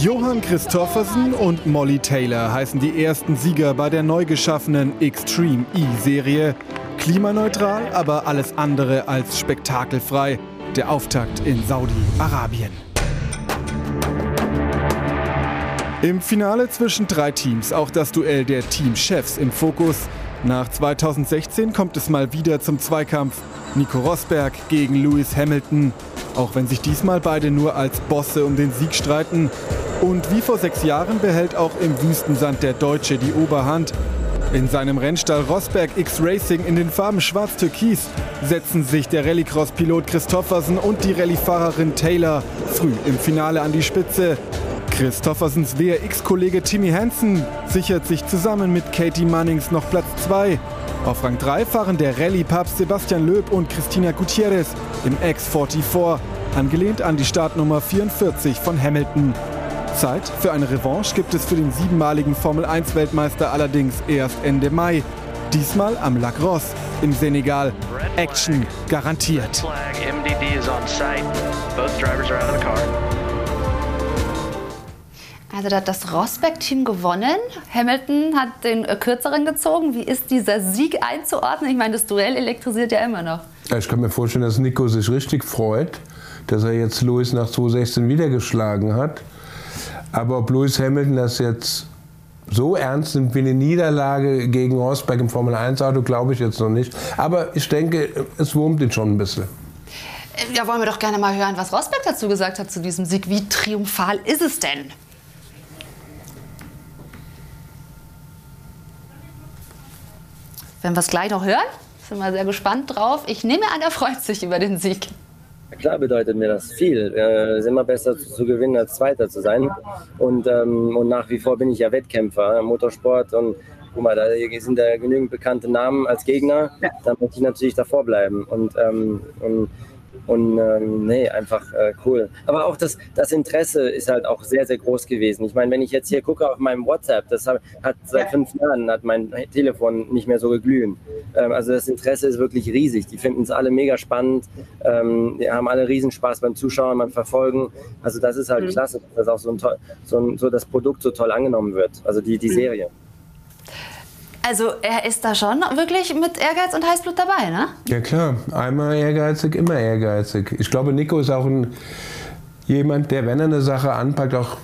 Johann Christoffersen und Molly Taylor heißen die ersten Sieger bei der neu geschaffenen Extreme E-Serie. Klimaneutral, aber alles andere als spektakelfrei. Der Auftakt in Saudi-Arabien. Im Finale zwischen drei Teams auch das Duell der Teamchefs im Fokus. Nach 2016 kommt es mal wieder zum Zweikampf. Nico Rosberg gegen Lewis Hamilton. Auch wenn sich diesmal beide nur als Bosse um den Sieg streiten. Und wie vor sechs Jahren behält auch im Wüstensand der Deutsche die Oberhand. In seinem Rennstall Rosberg X Racing in den Farben Schwarz-Türkis setzen sich der Rallycross-Pilot Christoffersen und die Rallyefahrerin Taylor früh im Finale an die Spitze. Christoffersens WRX-Kollege Timmy Hansen sichert sich zusammen mit Katie Mannings noch Platz 2. Auf Rang 3 fahren der Rallye-Papst Sebastian Löb und Christina Gutierrez im X44, angelehnt an die Startnummer 44 von Hamilton. Zeit für eine Revanche gibt es für den siebenmaligen Formel-1-Weltmeister allerdings erst Ende Mai. Diesmal am Lac Ross im Senegal. Action garantiert. Also da hat das Rosberg-Team gewonnen. Hamilton hat den äh, kürzeren gezogen. Wie ist dieser Sieg einzuordnen? Ich meine, das Duell elektrisiert ja immer noch. Ich kann mir vorstellen, dass Nico sich richtig freut, dass er jetzt Lewis nach 2016 wieder geschlagen hat. Aber ob Lewis Hamilton das jetzt so ernst nimmt wie eine Niederlage gegen Rosberg im Formel-1-Auto, glaube ich jetzt noch nicht. Aber ich denke, es wurmt ihn schon ein bisschen. Äh, ja, wollen wir doch gerne mal hören, was Rosberg dazu gesagt hat zu diesem Sieg. Wie triumphal ist es denn? Wenn wir es gleich noch hören, sind wir sehr gespannt drauf. Ich nehme an, er freut sich über den Sieg. Klar bedeutet mir das viel. Es ist immer besser zu, gewinnen als Zweiter zu sein. Und, ähm, und nach wie vor bin ich ja Wettkämpfer, Motorsport und guck mal, da sind da genügend bekannte Namen als Gegner. Ja. Da möchte ich natürlich davor bleiben. Und, ähm, und und ähm, nee, einfach äh, cool. Aber auch das, das Interesse ist halt auch sehr, sehr groß gewesen. Ich meine, wenn ich jetzt hier gucke auf meinem WhatsApp, das hat, hat seit ja. fünf Jahren hat mein Telefon nicht mehr so geglühen. Ähm, also das Interesse ist wirklich riesig. Die finden es alle mega spannend. Ähm, die haben alle Riesenspaß beim Zuschauen, beim Verfolgen. Also das ist halt mhm. klasse, dass auch so, ein so, ein, so das Produkt so toll angenommen wird. Also die, die mhm. Serie. Also er ist da schon wirklich mit Ehrgeiz und Heißblut dabei, ne? Ja klar, einmal ehrgeizig, immer ehrgeizig. Ich glaube, Nico ist auch ein, jemand, der, wenn er eine Sache anpackt, auch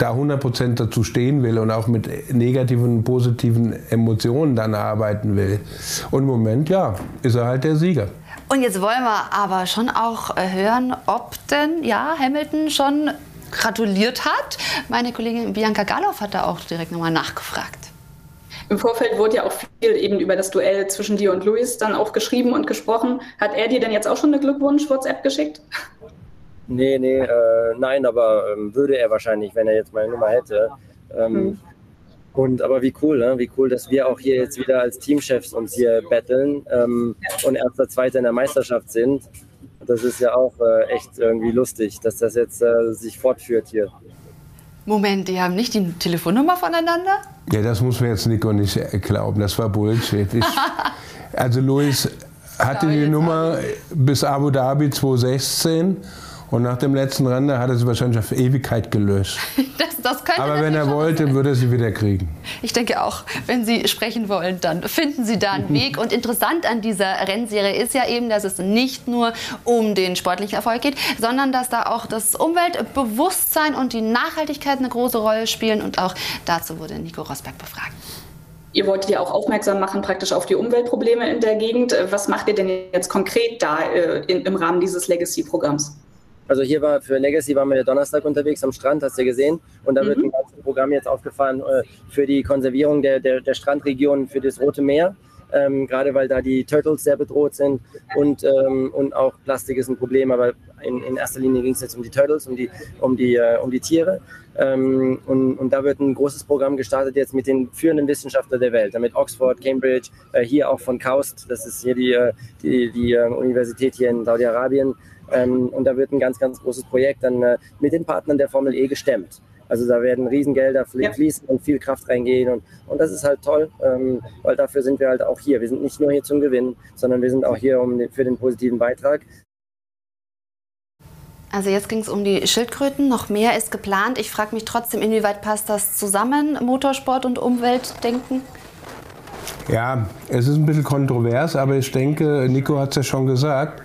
da 100% dazu stehen will und auch mit negativen und positiven Emotionen dann arbeiten will. Und im Moment, ja, ist er halt der Sieger. Und jetzt wollen wir aber schon auch äh, hören, ob denn ja Hamilton schon gratuliert hat. Meine Kollegin Bianca Galoff hat da auch direkt nochmal nachgefragt. Im Vorfeld wurde ja auch viel eben über das Duell zwischen dir und Luis dann auch geschrieben und gesprochen. Hat er dir denn jetzt auch schon eine Glückwunsch-WhatsApp geschickt? Nee, nee, äh, nein, aber ähm, würde er wahrscheinlich, wenn er jetzt meine Nummer hätte. Ähm, hm. Und aber wie cool, ne? wie cool, dass wir auch hier jetzt wieder als Teamchefs uns hier battlen ähm, und erster, zweiter in der Meisterschaft sind. Das ist ja auch äh, echt irgendwie lustig, dass das jetzt äh, sich fortführt hier. Moment, die haben nicht die Telefonnummer voneinander? Ja, das muss mir jetzt Nico nicht glauben. Das war Bullshit. Ich, also Luis hatte die Nummer bis Abu Dhabi 2016 und nach dem letzten Rennen hat er sie wahrscheinlich auf Ewigkeit gelöscht. Das, das könnte Aber wenn er wollte, sein. würde er sie wieder kriegen. Ich denke auch, wenn Sie sprechen wollen, dann finden Sie da einen Weg. Und interessant an dieser Rennserie ist ja eben, dass es nicht nur um den sportlichen Erfolg geht, sondern dass da auch das Umweltbewusstsein und die Nachhaltigkeit eine große Rolle spielen. Und auch dazu wurde Nico Rosberg befragt. Ihr wolltet ja auch aufmerksam machen praktisch auf die Umweltprobleme in der Gegend. Was macht ihr denn jetzt konkret da äh, in, im Rahmen dieses Legacy-Programms? Also hier war für Legacy waren wir ja Donnerstag unterwegs am Strand, hast du gesehen. Und da mhm. wird ein ganzes Programm jetzt aufgefahren äh, für die Konservierung der, der, der Strandregionen für das Rote Meer. Ähm, gerade weil da die Turtles sehr bedroht sind und, ähm, und auch Plastik ist ein Problem, aber in, in erster Linie ging es jetzt um die Turtles, um die, um die, äh, um die Tiere. Ähm, und, und da wird ein großes Programm gestartet jetzt mit den führenden Wissenschaftlern der Welt, damit Oxford, Cambridge, äh, hier auch von KAUST, das ist hier die, äh, die, die äh, Universität hier in Saudi-Arabien, ähm, und da wird ein ganz, ganz großes Projekt dann äh, mit den Partnern der Formel E gestemmt. Also da werden Riesengelder fließen und viel Kraft reingehen und, und das ist halt toll, ähm, weil dafür sind wir halt auch hier. Wir sind nicht nur hier zum Gewinnen, sondern wir sind auch hier um den, für den positiven Beitrag. Also jetzt ging es um die Schildkröten, noch mehr ist geplant. Ich frage mich trotzdem, inwieweit passt das zusammen, Motorsport und Umweltdenken? Ja, es ist ein bisschen kontrovers, aber ich denke, Nico hat es ja schon gesagt,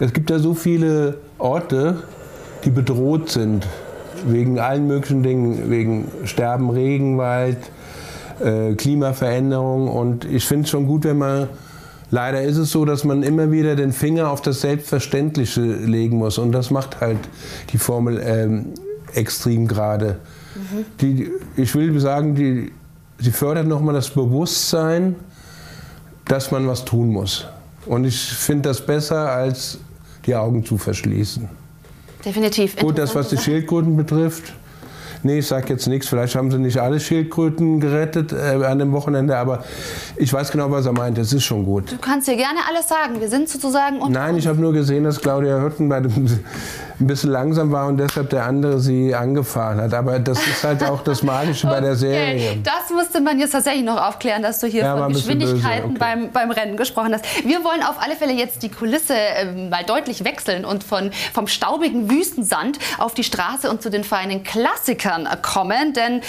es gibt ja so viele Orte, die bedroht sind wegen allen möglichen Dingen, wegen Sterben, Regenwald, äh, Klimaveränderung. Und ich finde es schon gut, wenn man, leider ist es so, dass man immer wieder den Finger auf das Selbstverständliche legen muss. Und das macht halt die Formel ähm, extrem gerade. Mhm. ich will sagen, die, sie fördert nochmal das Bewusstsein, dass man was tun muss. Und ich finde das besser als die Augen zu verschließen. Definitiv. Gut, das, was die Schildkröten betrifft, nee, ich sage jetzt nichts, vielleicht haben sie nicht alle Schildkröten gerettet äh, an dem Wochenende, aber ich weiß genau, was er meint, es ist schon gut. Du kannst dir gerne alles sagen, wir sind sozusagen Nein, ich habe nur gesehen, dass Claudia Hürten bei dem ein bisschen langsam war und deshalb der andere sie angefahren hat. Aber das ist halt auch das Magische okay. bei der Serie. Das musste man jetzt tatsächlich noch aufklären, dass du hier ja, von Geschwindigkeiten okay. beim, beim Rennen gesprochen hast. Wir wollen auf alle Fälle jetzt die Kulisse äh, mal deutlich wechseln und von, vom staubigen Wüstensand auf die Straße und zu den feinen Klassikern kommen. Denn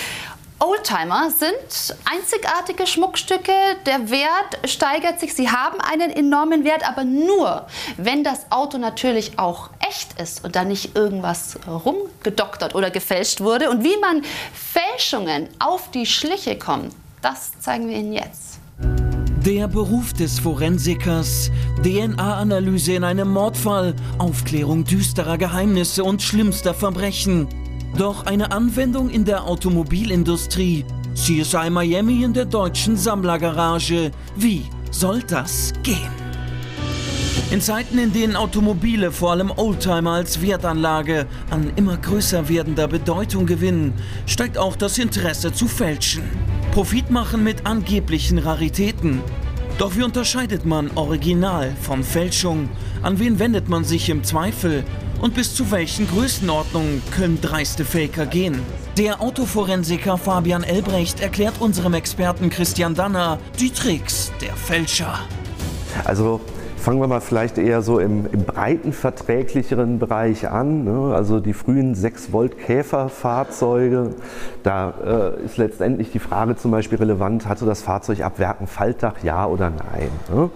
Oldtimer sind einzigartige Schmuckstücke. Der Wert steigert sich. Sie haben einen enormen Wert, aber nur, wenn das Auto natürlich auch echt ist und da nicht irgendwas rumgedoktert oder gefälscht wurde. Und wie man Fälschungen auf die Schliche kommt, das zeigen wir Ihnen jetzt. Der Beruf des Forensikers, DNA-Analyse in einem Mordfall, Aufklärung düsterer Geheimnisse und schlimmster Verbrechen. Doch eine Anwendung in der Automobilindustrie. CSI Miami in der deutschen Sammlergarage. Wie soll das gehen? In Zeiten, in denen Automobile, vor allem Oldtimer als Wertanlage, an immer größer werdender Bedeutung gewinnen, steigt auch das Interesse zu fälschen. Profit machen mit angeblichen Raritäten. Doch wie unterscheidet man Original von Fälschung? An wen wendet man sich im Zweifel? Und bis zu welchen Größenordnungen können dreiste Faker gehen? Der Autoforensiker Fabian Elbrecht erklärt unserem Experten Christian Danner die Tricks der Fälscher. Also Fangen wir mal vielleicht eher so im, im breiten verträglicheren Bereich an. Ne? Also die frühen 6 Volt Käferfahrzeuge. Da äh, ist letztendlich die Frage zum Beispiel relevant, hatte das Fahrzeug ab Werk ein Faltdach, ja oder nein? Ne?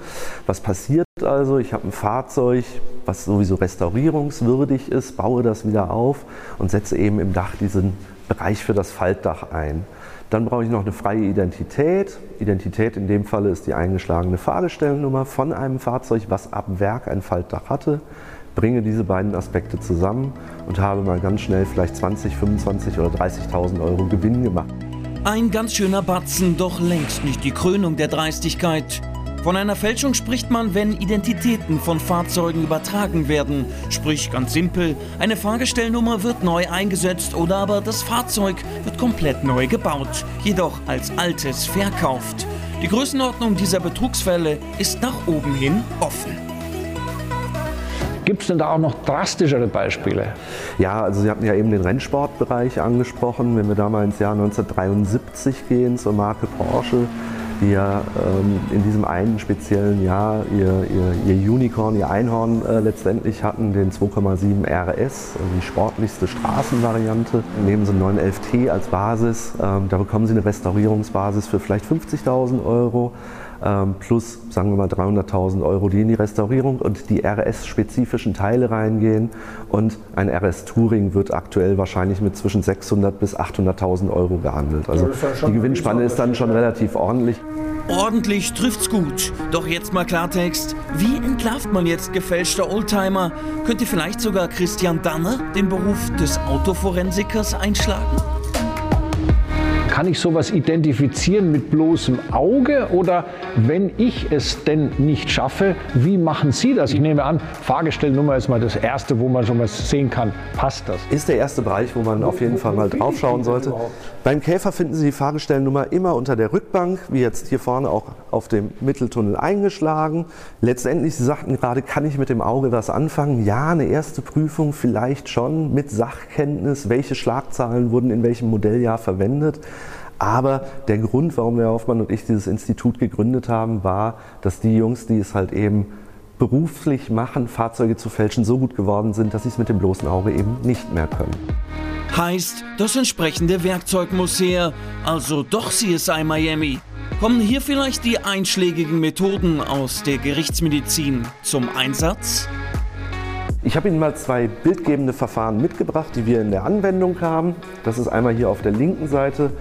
Was passiert also? Ich habe ein Fahrzeug, was sowieso restaurierungswürdig ist, baue das wieder auf und setze eben im Dach diesen Bereich für das Faltdach ein. Dann brauche ich noch eine freie Identität. Identität in dem Falle ist die eingeschlagene Fahrgestellnummer von einem Fahrzeug, was ab Werk ein Faltdach hatte. Bringe diese beiden Aspekte zusammen und habe mal ganz schnell vielleicht 20, 25 oder 30.000 Euro Gewinn gemacht. Ein ganz schöner Batzen, doch längst nicht die Krönung der Dreistigkeit. Von einer Fälschung spricht man, wenn Identitäten von Fahrzeugen übertragen werden. Sprich ganz simpel, eine Fahrgestellnummer wird neu eingesetzt oder aber das Fahrzeug wird komplett neu gebaut, jedoch als altes verkauft. Die Größenordnung dieser Betrugsfälle ist nach oben hin offen. Gibt es denn da auch noch drastischere Beispiele? Ja, also Sie hatten ja eben den Rennsportbereich angesprochen. Wenn wir da mal ins Jahr 1973 gehen zur Marke Porsche, die ja ähm, in diesem einen speziellen Jahr ihr, ihr, ihr Unicorn, ihr Einhorn äh, letztendlich hatten, den 2,7 RS, also die sportlichste Straßenvariante. Nehmen Sie einen 911T als Basis, ähm, da bekommen Sie eine Restaurierungsbasis für vielleicht 50.000 Euro plus, sagen wir mal, 300.000 Euro, die in die Restaurierung und die RS-spezifischen Teile reingehen. Und ein RS Touring wird aktuell wahrscheinlich mit zwischen 600.000 bis 800.000 Euro gehandelt. Also die Gewinnspanne ist dann schon relativ ordentlich. Ordentlich trifft's gut. Doch jetzt mal Klartext. Wie entlarvt man jetzt gefälschte Oldtimer? Könnte vielleicht sogar Christian Danner den Beruf des Autoforensikers einschlagen? Kann ich sowas identifizieren mit bloßem Auge oder wenn ich es denn nicht schaffe, wie machen Sie das? Ich nehme an, Fahrgestellnummer ist mal das Erste, wo man schon mal sehen kann, passt das? Ist der erste Bereich, wo man auf jeden Fall mal drauf schauen sollte. Beim Käfer finden Sie die Fahrgestellnummer immer unter der Rückbank, wie jetzt hier vorne auch auf dem Mitteltunnel eingeschlagen. Letztendlich, Sie sagten gerade, kann ich mit dem Auge was anfangen? Ja, eine erste Prüfung vielleicht schon mit Sachkenntnis, welche Schlagzahlen wurden in welchem Modelljahr verwendet. Aber der Grund, warum der Hoffmann und ich dieses Institut gegründet haben, war, dass die Jungs, die es halt eben beruflich machen, Fahrzeuge zu fälschen, so gut geworden sind, dass sie es mit dem bloßen Auge eben nicht mehr können. Heißt, das entsprechende Werkzeug muss her, also doch CSI Miami. Kommen hier vielleicht die einschlägigen Methoden aus der Gerichtsmedizin zum Einsatz? Ich habe Ihnen mal zwei bildgebende Verfahren mitgebracht, die wir in der Anwendung haben. Das ist einmal hier auf der linken Seite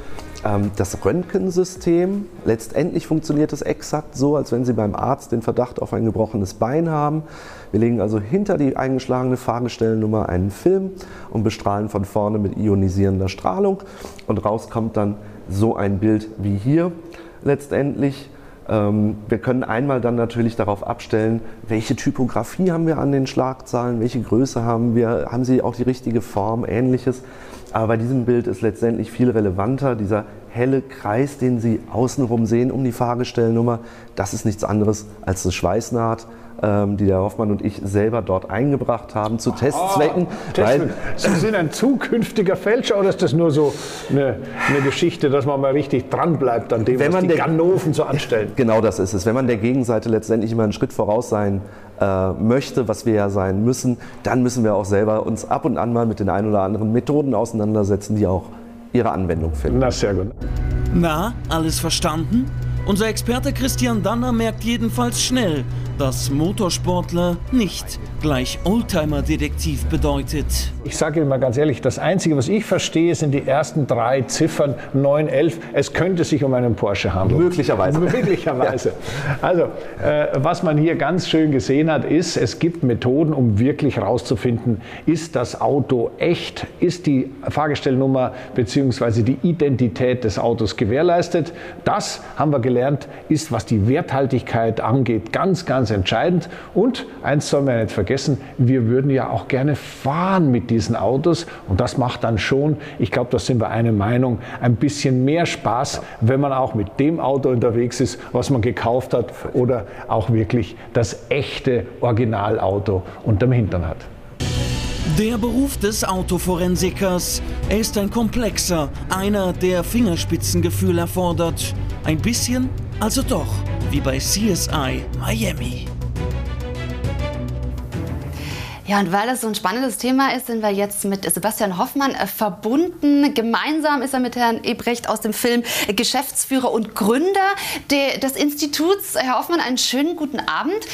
das Röntgensystem. Letztendlich funktioniert es exakt so, als wenn Sie beim Arzt den Verdacht auf ein gebrochenes Bein haben. Wir legen also hinter die eingeschlagene Fahrgestellnummer einen Film und bestrahlen von vorne mit ionisierender Strahlung. Und raus kommt dann so ein Bild wie hier letztendlich. Ähm, wir können einmal dann natürlich darauf abstellen, welche Typografie haben wir an den Schlagzahlen, welche Größe haben wir, haben sie auch die richtige Form, ähnliches. Aber bei diesem Bild ist letztendlich viel relevanter dieser helle Kreis, den Sie außenrum sehen um die Fahrgestellnummer. Das ist nichts anderes als eine Schweißnaht ähm, die der Hoffmann und ich selber dort eingebracht haben zu Testzwecken. Oh, weil, Sie sind ein zukünftiger Fälscher oder ist das nur so eine, eine Geschichte, dass man mal richtig dran bleibt an dem, wenn was man die Ganoven so anstellen? Genau das ist es. Wenn man der Gegenseite letztendlich immer einen Schritt voraus sein äh, möchte, was wir ja sein müssen, dann müssen wir auch selber uns ab und an mal mit den ein oder anderen Methoden auseinandersetzen, die auch ihre Anwendung finden. Na, sehr gut. Na, alles verstanden? Unser Experte Christian Danner merkt jedenfalls schnell, dass Motorsportler nicht gleich Oldtimer-Detektiv bedeutet. Ich sage Ihnen mal ganz ehrlich, das Einzige, was ich verstehe, sind die ersten drei Ziffern 911. Es könnte sich um einen Porsche handeln. Möglicherweise. Möglicherweise. Ja. Also, äh, was man hier ganz schön gesehen hat, ist, es gibt Methoden, um wirklich herauszufinden, ist das Auto echt, ist die Fahrgestellnummer bzw. die Identität des Autos gewährleistet. Das haben wir gelernt, ist, was die Werthaltigkeit angeht, ganz, ganz entscheidend. Und eins soll man nicht vergessen, vergessen, wir würden ja auch gerne fahren mit diesen Autos und das macht dann schon, ich glaube, da sind wir eine Meinung, ein bisschen mehr Spaß, wenn man auch mit dem Auto unterwegs ist, was man gekauft hat oder auch wirklich das echte Originalauto unterm Hintern hat. Der Beruf des Autoforensikers. Er ist ein komplexer, einer, der Fingerspitzengefühl erfordert. Ein bisschen, also doch, wie bei CSI Miami. Ja, und weil das so ein spannendes Thema ist, sind wir jetzt mit Sebastian Hoffmann äh, verbunden. Gemeinsam ist er mit Herrn Ebrecht aus dem Film Geschäftsführer und Gründer des Instituts. Herr Hoffmann, einen schönen guten Abend.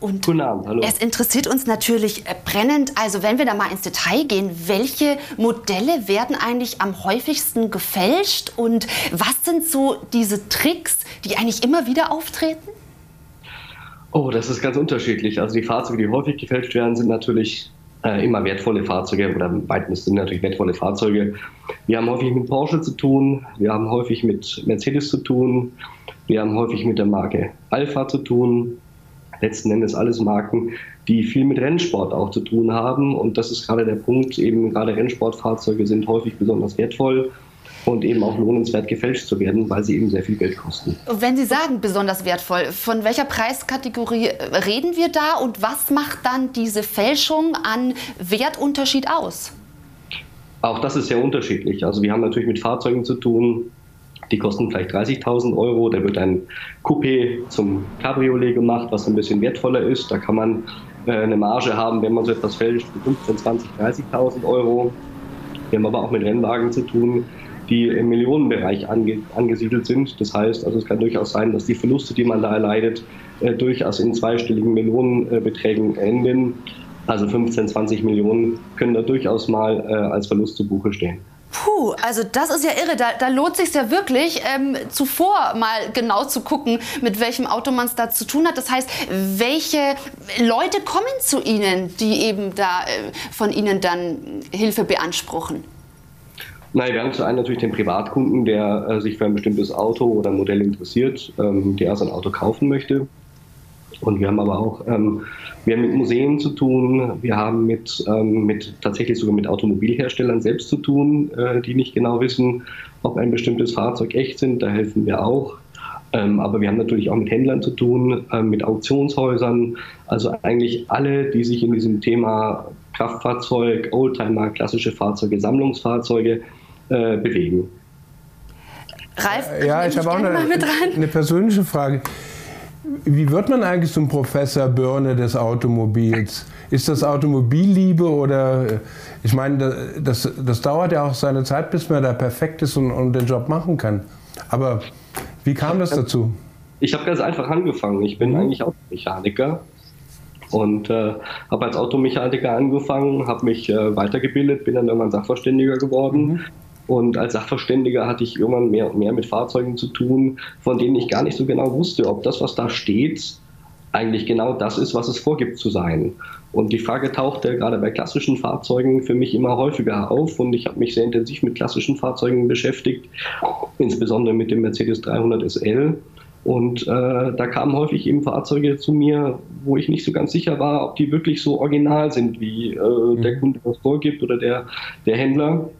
Und Guten Abend, hallo. Es interessiert uns natürlich äh, brennend, also wenn wir da mal ins Detail gehen, welche Modelle werden eigentlich am häufigsten gefälscht und was sind so diese Tricks, die eigentlich immer wieder auftreten? Oh, das ist ganz unterschiedlich. Also die Fahrzeuge, die häufig gefälscht werden, sind natürlich äh, immer wertvolle Fahrzeuge oder meistens sind natürlich wertvolle Fahrzeuge. Wir haben häufig mit Porsche zu tun, wir haben häufig mit Mercedes zu tun, wir haben häufig mit der Marke Alpha zu tun. Letzten Endes alles Marken, die viel mit Rennsport auch zu tun haben. Und das ist gerade der Punkt, eben gerade Rennsportfahrzeuge sind häufig besonders wertvoll und eben auch lohnenswert gefälscht zu werden, weil sie eben sehr viel Geld kosten. Wenn Sie sagen besonders wertvoll, von welcher Preiskategorie reden wir da und was macht dann diese Fälschung an Wertunterschied aus? Auch das ist sehr unterschiedlich. Also wir haben natürlich mit Fahrzeugen zu tun, die kosten vielleicht 30.000 Euro. Da wird ein Coupé zum Cabriolet gemacht, was ein bisschen wertvoller ist. Da kann man äh, eine Marge haben, wenn man so etwas fälscht, 15, 20, 30.000 Euro. Wir haben aber auch mit Rennwagen zu tun, die im Millionenbereich ange angesiedelt sind. Das heißt, also es kann durchaus sein, dass die Verluste, die man da erleidet, äh, durchaus in zweistelligen Millionenbeträgen enden. Also 15, 20 Millionen können da durchaus mal äh, als Verlust zu Buche stehen. Puh, also das ist ja irre. Da, da lohnt sich ja wirklich, ähm, zuvor mal genau zu gucken, mit welchem Auto man es da zu tun hat. Das heißt, welche Leute kommen zu Ihnen, die eben da äh, von Ihnen dann Hilfe beanspruchen? Nein, wir haben zu einem natürlich den Privatkunden, der äh, sich für ein bestimmtes Auto oder Modell interessiert, ähm, der sein Auto kaufen möchte. Und wir haben aber auch ähm, wir haben mit Museen zu tun, wir haben mit, ähm, mit tatsächlich sogar mit Automobilherstellern selbst zu tun, äh, die nicht genau wissen, ob ein bestimmtes Fahrzeug echt sind. Da helfen wir auch. Ähm, aber wir haben natürlich auch mit Händlern zu tun, äh, mit Auktionshäusern, also eigentlich alle, die sich in diesem Thema Kraftfahrzeug, Oldtimer, klassische Fahrzeuge, Sammlungsfahrzeuge äh, bewegen. Ralf, ja, ich habe auch eine, eine persönliche Frage. Wie wird man eigentlich zum Professor Birne des Automobils? Ist das Automobilliebe oder ich meine, das, das dauert ja auch seine Zeit, bis man da perfekt ist und, und den Job machen kann. Aber wie kam das dazu? Ich habe ganz einfach angefangen. Ich bin eigentlich Automechaniker und äh, habe als Automechaniker angefangen, habe mich äh, weitergebildet, bin dann irgendwann Sachverständiger geworden. Mhm. Und als Sachverständiger hatte ich irgendwann mehr und mehr mit Fahrzeugen zu tun, von denen ich gar nicht so genau wusste, ob das, was da steht, eigentlich genau das ist, was es vorgibt zu sein. Und die Frage tauchte gerade bei klassischen Fahrzeugen für mich immer häufiger auf und ich habe mich sehr intensiv mit klassischen Fahrzeugen beschäftigt, insbesondere mit dem Mercedes 300 SL. Und äh, da kamen häufig eben Fahrzeuge zu mir, wo ich nicht so ganz sicher war, ob die wirklich so original sind, wie äh, der mhm. Kunde das vorgibt oder der, der Händler.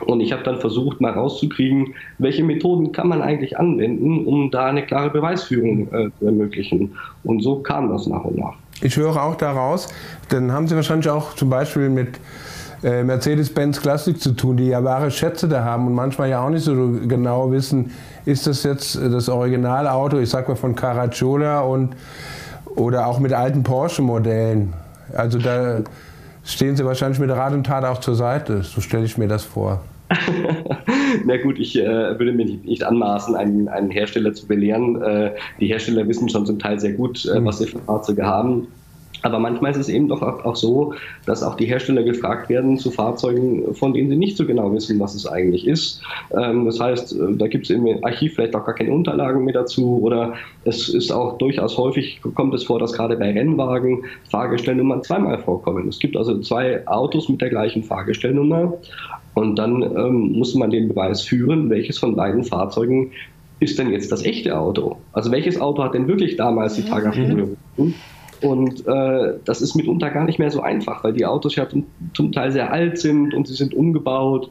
Und ich habe dann versucht, mal rauszukriegen, welche Methoden kann man eigentlich anwenden, um da eine klare Beweisführung äh, zu ermöglichen. Und so kam das nach und nach. Ich höre auch daraus, dann haben Sie wahrscheinlich auch zum Beispiel mit äh, Mercedes-Benz Classic zu tun, die ja wahre Schätze da haben und manchmal ja auch nicht so genau wissen, ist das jetzt das Originalauto, ich sag mal von Caracciola und oder auch mit alten Porsche-Modellen. Also da stehen Sie wahrscheinlich mit Rat und Tat auch zur Seite, so stelle ich mir das vor. Na gut, ich äh, würde mir nicht, nicht anmaßen, einen, einen, Hersteller zu belehren. Äh, die Hersteller wissen schon zum Teil sehr gut, äh, was sie für Fahrzeuge haben. Aber manchmal ist es eben doch auch so, dass auch die Hersteller gefragt werden zu Fahrzeugen, von denen sie nicht so genau wissen, was es eigentlich ist. Ähm, das heißt, äh, da gibt es im Archiv vielleicht auch gar keine Unterlagen mehr dazu oder es ist auch durchaus häufig, kommt es vor, dass gerade bei Rennwagen Fahrgestellnummern zweimal vorkommen. Es gibt also zwei Autos mit der gleichen Fahrgestellnummer und dann ähm, muss man den Beweis führen, welches von beiden Fahrzeugen ist denn jetzt das echte Auto? Also welches Auto hat denn wirklich damals die Tagerführung? Mhm. Und äh, das ist mitunter gar nicht mehr so einfach, weil die Autos ja zum, zum Teil sehr alt sind und sie sind umgebaut,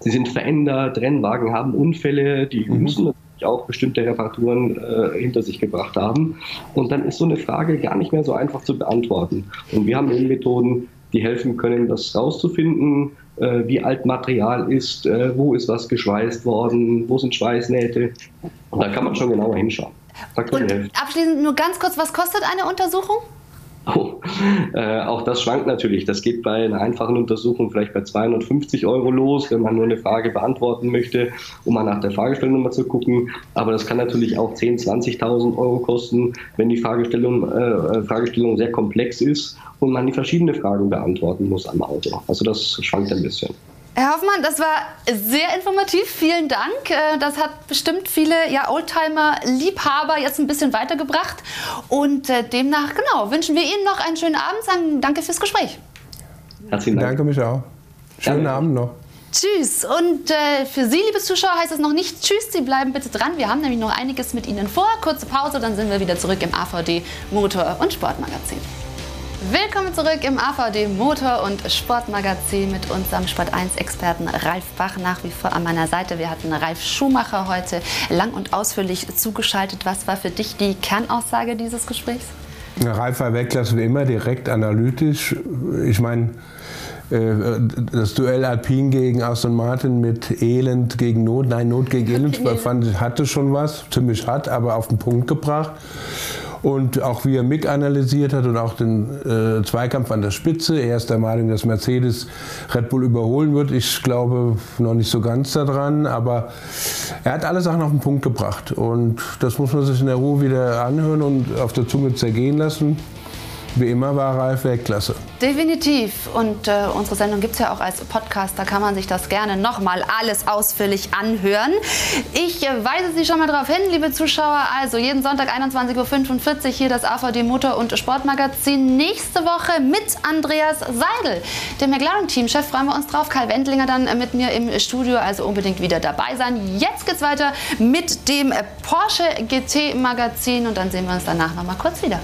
sie sind verändert, Rennwagen haben Unfälle, die mhm. müssen natürlich auch bestimmte Reparaturen äh, hinter sich gebracht haben. Und dann ist so eine Frage gar nicht mehr so einfach zu beantworten. Und wir haben eben Methoden, die helfen können, das rauszufinden, äh, wie alt Material ist, äh, wo ist was geschweißt worden, wo sind Schweißnähte. Und da kann man schon genauer hinschauen. Und abschließend nur ganz kurz, was kostet eine Untersuchung? Oh, äh, auch das schwankt natürlich. Das geht bei einer einfachen Untersuchung vielleicht bei 250 Euro los, wenn man nur eine Frage beantworten möchte, um mal nach der Fragestellung zu gucken. Aber das kann natürlich auch 10.000, 20.000 Euro kosten, wenn die Fragestellung, äh, Fragestellung sehr komplex ist und man die verschiedenen Fragen beantworten muss am Auto. Also das schwankt ein bisschen. Herr Hoffmann, das war sehr informativ. Vielen Dank. Äh, das hat bestimmt viele ja, Oldtimer-Liebhaber jetzt ein bisschen weitergebracht. Und äh, demnach, genau, wünschen wir Ihnen noch einen schönen Abend. Sagen danke fürs Gespräch. Herzlichen Dank. Danke mich auch. Schönen Danke. Abend noch. Tschüss. Und äh, für Sie, liebe Zuschauer, heißt es noch nicht Tschüss. Sie bleiben bitte dran. Wir haben nämlich noch einiges mit Ihnen vor. Kurze Pause, dann sind wir wieder zurück im AVD Motor- und Sportmagazin. Willkommen zurück im AVD Motor- und Sportmagazin mit unserem Sport1-Experten Ralf Bach nach wie vor an meiner Seite. Wir hatten Ralf Schumacher heute lang und ausführlich zugeschaltet. Was war für dich die Kernaussage dieses Gesprächs? Ralf war Weltklasse wie immer, direkt analytisch. Ich meine, äh, das Duell Alpin gegen Aston Martin mit Elend gegen Not, nein, Not gegen Elend, fand ich, hatte schon was, ziemlich hart, aber auf den Punkt gebracht. Und auch wie er Mick analysiert hat und auch den äh, Zweikampf an der Spitze. Er ist der Meinung, dass Mercedes Red Bull überholen wird. Ich glaube noch nicht so ganz daran, aber er hat alle Sachen auf den Punkt gebracht. Und das muss man sich in der Ruhe wieder anhören und auf der Zunge zergehen lassen. Wie immer war Ralf Weltklasse. Definitiv. Und äh, unsere Sendung gibt es ja auch als Podcast. Da kann man sich das gerne nochmal alles ausführlich anhören. Ich äh, weise Sie schon mal darauf hin, liebe Zuschauer. Also jeden Sonntag 21.45 Uhr hier das AVD Motor- und Sportmagazin. Nächste Woche mit Andreas Seidel, dem McLaren-Team-Chef. Freuen wir uns drauf. Karl Wendlinger dann mit mir im Studio. Also unbedingt wieder dabei sein. Jetzt geht's weiter mit dem Porsche GT-Magazin. Und dann sehen wir uns danach noch mal kurz wieder.